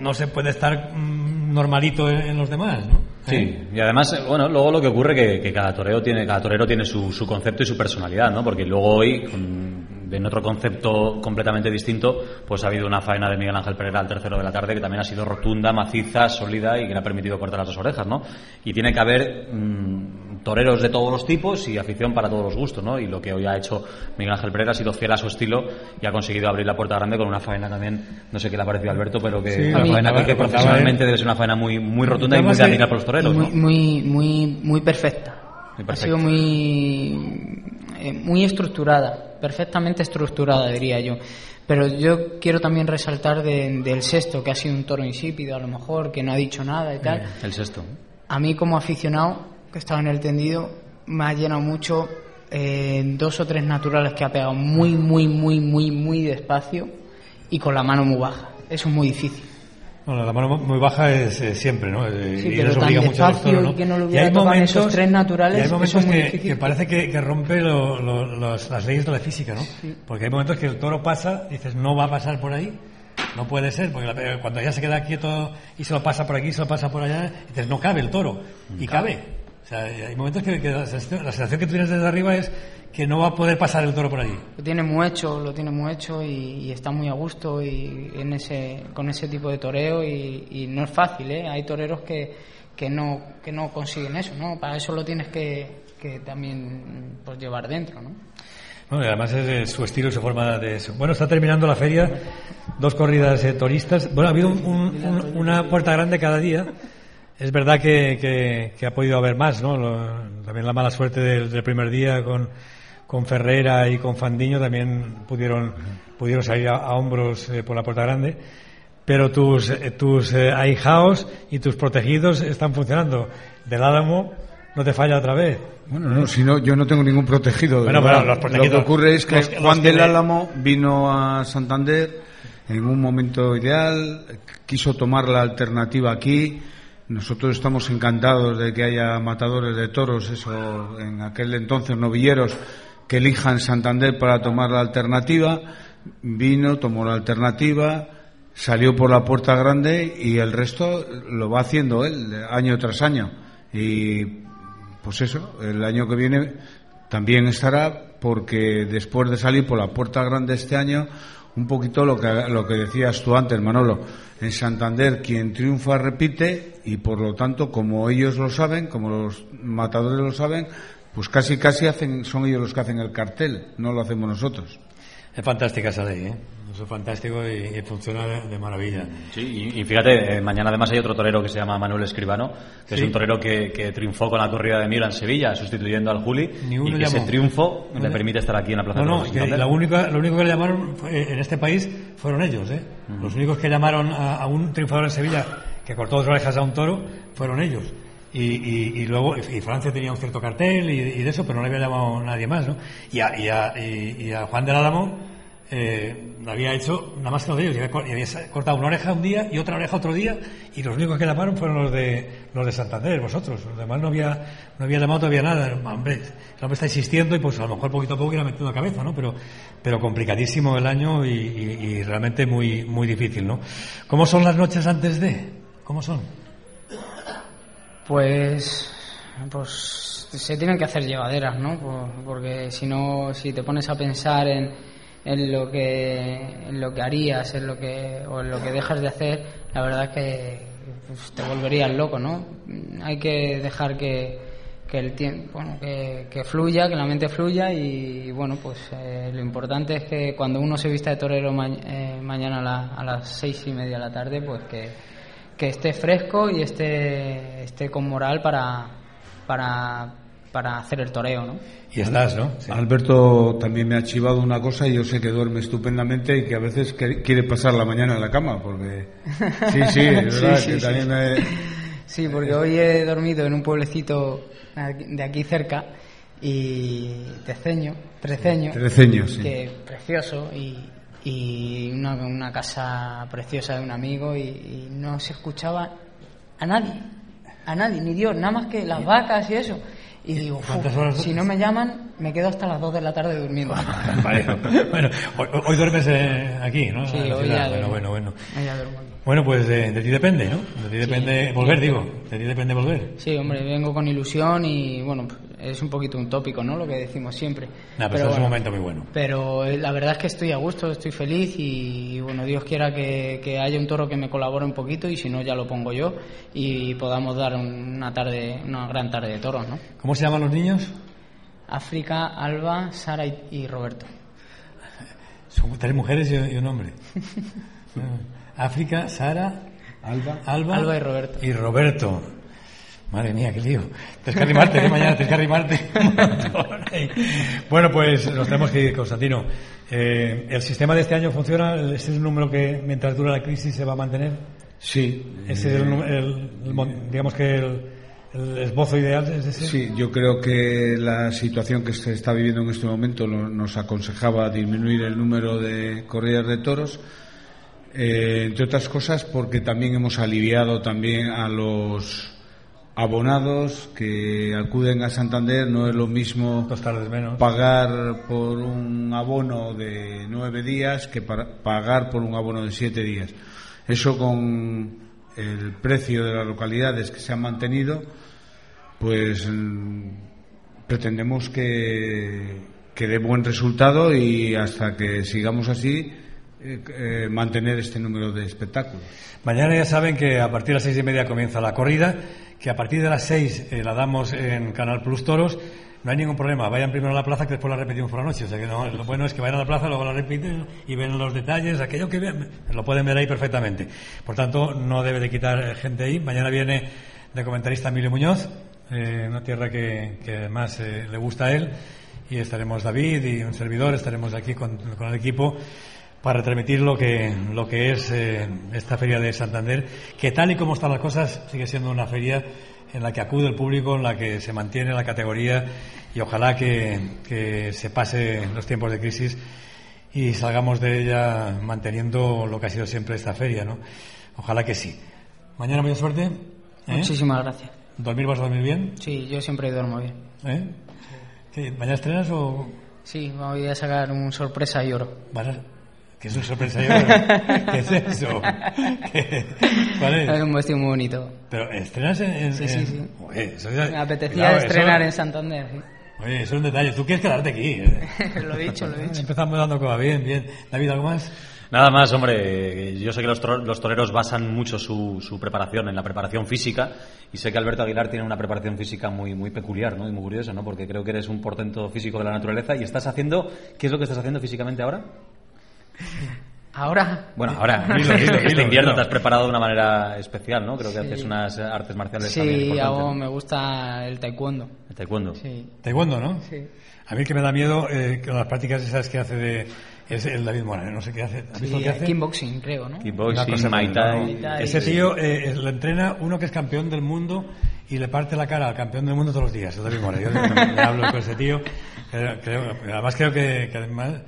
no se puede estar mm, normalito en, los demás, ¿no? Sí, ¿Eh? y además, bueno, luego lo que ocurre que, que cada torero tiene, cada torero tiene su, su, concepto y su personalidad, ¿no? Porque luego hoy, en otro concepto completamente distinto, pues ha habido una faena de Miguel Ángel Pereira al tercero de la tarde que también ha sido rotunda, maciza, sólida y que le ha permitido cortar las dos orejas, ¿no? Y tiene que haber mm, toreros de todos los tipos y afición para todos los gustos, ¿no? Y lo que hoy ha hecho Miguel Ángel Pereira ha sido fiel a su estilo y ha conseguido abrir la puerta grande con una faena también, no sé qué le ha parecido a Alberto, pero que Sí, una faena que, profesionalmente ¿eh? debe ser una faena muy, muy rotunda y muy de admirar por los toreros, muy, ¿no? muy, muy, muy perfecta. Ha sido muy, eh, muy estructurada, perfectamente estructurada, diría yo. Pero yo quiero también resaltar de- del sexto, que ha sido un toro insípido, a lo mejor, que no ha dicho nada y tal. El sexto. A mí, como aficionado, que estaba en el tendido, me ha llenado mucho eh, dos o tres naturales que ha pegado muy, muy, muy, muy, muy despacio y con la mano muy baja. Eso es muy difícil. Bueno, la mano muy baja es eh, siempre, ¿no? Eh, Sí, y pero les tan despacio ¿no? y que no lo Y hubiera hay tocado en momentos, esos tres naturales, y hay momentos que, parece que, que rompe lo- lo- los- las leyes de la física, ¿no? Porque hay momentos que el toro pasa, y dices, no va a pasar por ahí, no puede ser, porque la- cuando ya se queda quieto y se lo pasa por aquí, se lo pasa por allá, dices, no cabe el toro, y cabe. Sea, hay momentos que, que la, sensación, la sensación que tú tienes desde arriba es que no va a poder pasar el toro por allí. Lo tiene muy hecho, lo tiene muy hecho y, y está muy a gusto y en ese, con ese tipo de toreo y, y no es fácil, ¿eh? Hay toreros que, que, no, que no consiguen eso, ¿no? Para eso lo tienes que, que también pues, llevar dentro, ¿no? Bueno, y además es de su estilo y su forma de... su- Bueno, está terminando la feria, dos corridas eh, toristas. Bueno, ha habido un- un- un- una puerta grande cada día. Es verdad que, que- que ha podido haber más, ¿no? Lo- también la mala suerte del, del primer día con, con Ferrera y con Fandiño también pudieron, pudieron salir a, a hombros eh, por la puerta grande. Pero tus, eh, tus eh, ahijaos y tus protegidos están funcionando. Del Álamo no te falla otra vez. Bueno, no, si no, yo no tengo ningún protegido. de Bueno, verdad. pero los protegidos- Lo que ocurre es que los que- los Juan que del le- Álamo vino a Santander en un momento ideal, quiso tomar la alternativa aquí. Nosotros estamos encantados de que haya matadores de toros, eso en aquel entonces novilleros, que elijan Santander para tomar la alternativa. Vino, tomó la alternativa, salió por la puerta grande y el resto lo va haciendo él año tras año. Y pues eso, el año que viene también estará porque después de salir por la puerta grande este año, un poquito lo que, lo que decías tú antes, Manolo, en Santander quien triunfa repite y por lo tanto, como ellos lo saben, como los matadores lo saben, pues casi casi hacen, son ellos los que hacen el cartel, no lo hacemos nosotros. Es fantástica esa ley, ¿eh? Eso es fantástico y, y funciona de, de maravilla. Sí, y, y fíjate, eh, mañana además hay otro torero que se llama Manuel Escribano, que es Sí. un torero que, que triunfó con la corrida de Mira en Sevilla, sustituyendo al Juli, Ni uno y que ese triunfo le permite estar aquí en la Plaza No, de no, de que la única, lo único que le llamaron en este país fueron ellos, ¿eh? Los únicos que llamaron a, a un triunfador en Sevilla que cortó dos orejas a un toro fueron ellos. Y, y- y luego, y Francia tenía un cierto cartel y, y de eso, pero no le había llamado nadie más, ¿no? Y a, y a- a Juan del Álamo eh, había hecho nada más que los de ellos, y había, cortado una oreja un día y otra oreja otro día, y los únicos que llamaron fueron los de los de Santander, vosotros. Los demás no había, no había llamado todavía nada. Hombre, el hombre está insistiendo y pues a lo mejor poquito a poco irá metiendo la cabeza, ¿no? Pero, pero complicadísimo el año y, realmente muy, muy difícil, ¿no? ¿Cómo son las noches antes de? ¿Cómo son? Pues, pues se tienen que hacer llevaderas, ¿no? Por- Porque si no, si te pones a pensar en, en lo que en lo que harías, en lo que o en lo que dejas de hacer, la verdad es que pues, te volverías loco, ¿no? Hay que dejar que, que el tiempo, bueno, que, que fluya, que la mente fluya y, bueno, pues eh, lo importante es que cuando uno se vista de torero eh, mañana a, la- a las seis y media de la tarde, pues que que esté fresco y esté, esté con moral para, para, para hacer el toreo, ¿no? Y estás, ¿no? Sí. Alberto también me ha chivado una cosa y yo sé que duerme estupendamente y que a veces quiere pasar la mañana en la cama porque sí sí es verdad sí, que sí. también me- Sí, porque hoy he dormido en un pueblecito de aquí cerca y Treceño, Treceño, Treceño, sí. que precioso y, y una, una casa preciosa de un amigo y, y no se escuchaba a nadie, a nadie, ni Dios, nada más que las vacas y eso. Y digo, ¿Cuántas "Uf, horas si no me llaman, me quedo hasta las 2 de la tarde durmiendo. Bueno, hoy, hoy duermes eh, aquí, ¿no? Sí, hoy ya Bueno, bueno, bueno. Ahí duermo aquí. Bueno, pues de, de ti depende, ¿no? De ti depende volver, digo. De ti depende volver. Sí, hombre, vengo con ilusión y bueno, es un poquito un tópico, ¿no? Lo que decimos siempre. Nah, pero, es un momento muy bueno. Pero eh, la verdad es que estoy a gusto, estoy feliz y, bueno, Dios quiera que, que, haya un toro que me colabore un poquito y si no ya lo pongo yo y podamos dar una tarde, una gran tarde de toros, ¿no? ¿Cómo se llaman los niños? África, Alba, Sara y, Roberto. Son tres mujeres y, un hombre. África, Sara, Alba, Alba, Alba y Roberto. Y Roberto. Madre mía, qué lío. Tienes que arrimarte, ¿eh? mañana tienes que arrimarte. bueno, pues nos tenemos que ir, Constantino. Eh, ¿El sistema de este año funciona? ¿Ese es el número que mientras dura la crisis se va a mantener? Sí. ¿Ese es el, digamos que el, esbozo ideal? ¿es ese? Sí, yo creo que la situación que se está viviendo en este momento nos aconsejaba disminuir el número de corridas de toros. Eh, entre otras cosas porque también hemos aliviado también a los abonados que acuden a Santander no es lo mismo pagar por un abono de nueve días que pagar por un abono de siete días. Eso con el precio de las localidades que se han mantenido, pues mm, pretendemos que, que dé buen resultado y hasta que sigamos así eh, eh, mantener este número de espectáculos. Mañana ya saben que a partir de las seis y media comienza la corrida, que a partir de las seis eh, la damos en Canal Plus Toros. No hay ningún problema, vayan primero a la plaza que después la repetimos por la noche. O sea que no, lo bueno es que vayan a la plaza, luego la repiten y ven los detalles, aquello que vean, lo pueden ver ahí perfectamente. Por tanto, no debe de quitar gente ahí. Mañana viene de comentarista Emilio Muñoz, una tierra que, que además le gusta a él. Y estaremos David y un servidor, estaremos aquí con, con el equipo para transmitir lo que, lo que es eh, esta feria de Santander, que tal y como están las cosas sigue siendo una feria en la que acude el público, en la que se mantiene la categoría y ojalá que, que se pase los tiempos de crisis y salgamos de ella manteniendo lo que ha sido siempre esta feria, ¿no? Ojalá que sí. Mañana mucha suerte. ¿eh? Muchísimas gracias. ¿Dormir vas a dormir bien? Sí, yo siempre duermo bien. ¿Eh? ¿Mañana estrenas o...? Sí, voy a sacar un sorpresa y oro. ¿Qué es un sorpresa? ¿Qué es eso? ¿Cuál es? Es un vestido muy bonito. ¿Pero estrenas en...? sí, sí, sí. Me apetecía estrenar en Santander. Oye, eso es un detalle. Tú quieres quedarte aquí. ¿eh? lo he dicho, lo he dicho. Empezamos dando cosas. Bien, bien. David, ¿algo más? Nada más, hombre. Yo sé que los, toreros basan mucho su, su, preparación en la preparación física y sé que Alberto Aguilar tiene una preparación física muy, muy peculiar ¿no? y muy curiosa, ¿no? porque creo que eres un portento físico de la naturaleza y estás haciendo... ¿Qué es lo que estás haciendo físicamente ahora? Ahora. Bueno, ahora. este invierno te has preparado de una manera especial, ¿no? Creo que haces unas artes marciales sí, también. Sí, me gusta el taekwondo. El taekwondo. Sí. Taekwondo, ¿no? Sí. A mí que me da miedo eh, con las prácticas esas que hace de es el David Morales, no sé qué hace. ¿Has visto qué hace? Kickboxing, creo, ¿no? Kickboxing, Muay Thai. Ese tío eh, lo entrena uno que es campeón del mundo y le parte la cara al campeón del mundo todos los días, el David Morales. Yo hablo con ese tío. Creo, además creo que, que además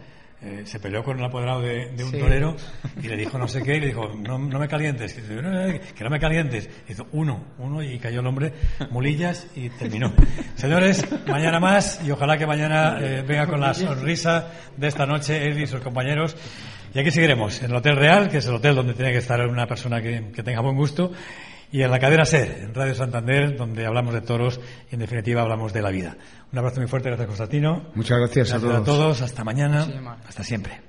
eh, se peleó con un apoderado de, un torero y le dijo no sé qué y le dijo no, no me calientes que no me calientes hizo uno uno y cayó el hombre mulillas y terminó. Señores mañana más y ojalá que mañana eh, venga con la sonrisa de esta noche él y sus compañeros. Y aquí seguiremos en el Hotel Real que es el hotel donde tiene que estar una persona que, que tenga buen gusto y en la cadena SER, en Radio Santander, donde hablamos de toros y en definitiva hablamos de la vida. Un abrazo muy fuerte, gracias Constantino. Muchas gracias, a todos. a todos. Hasta mañana. Hasta siempre.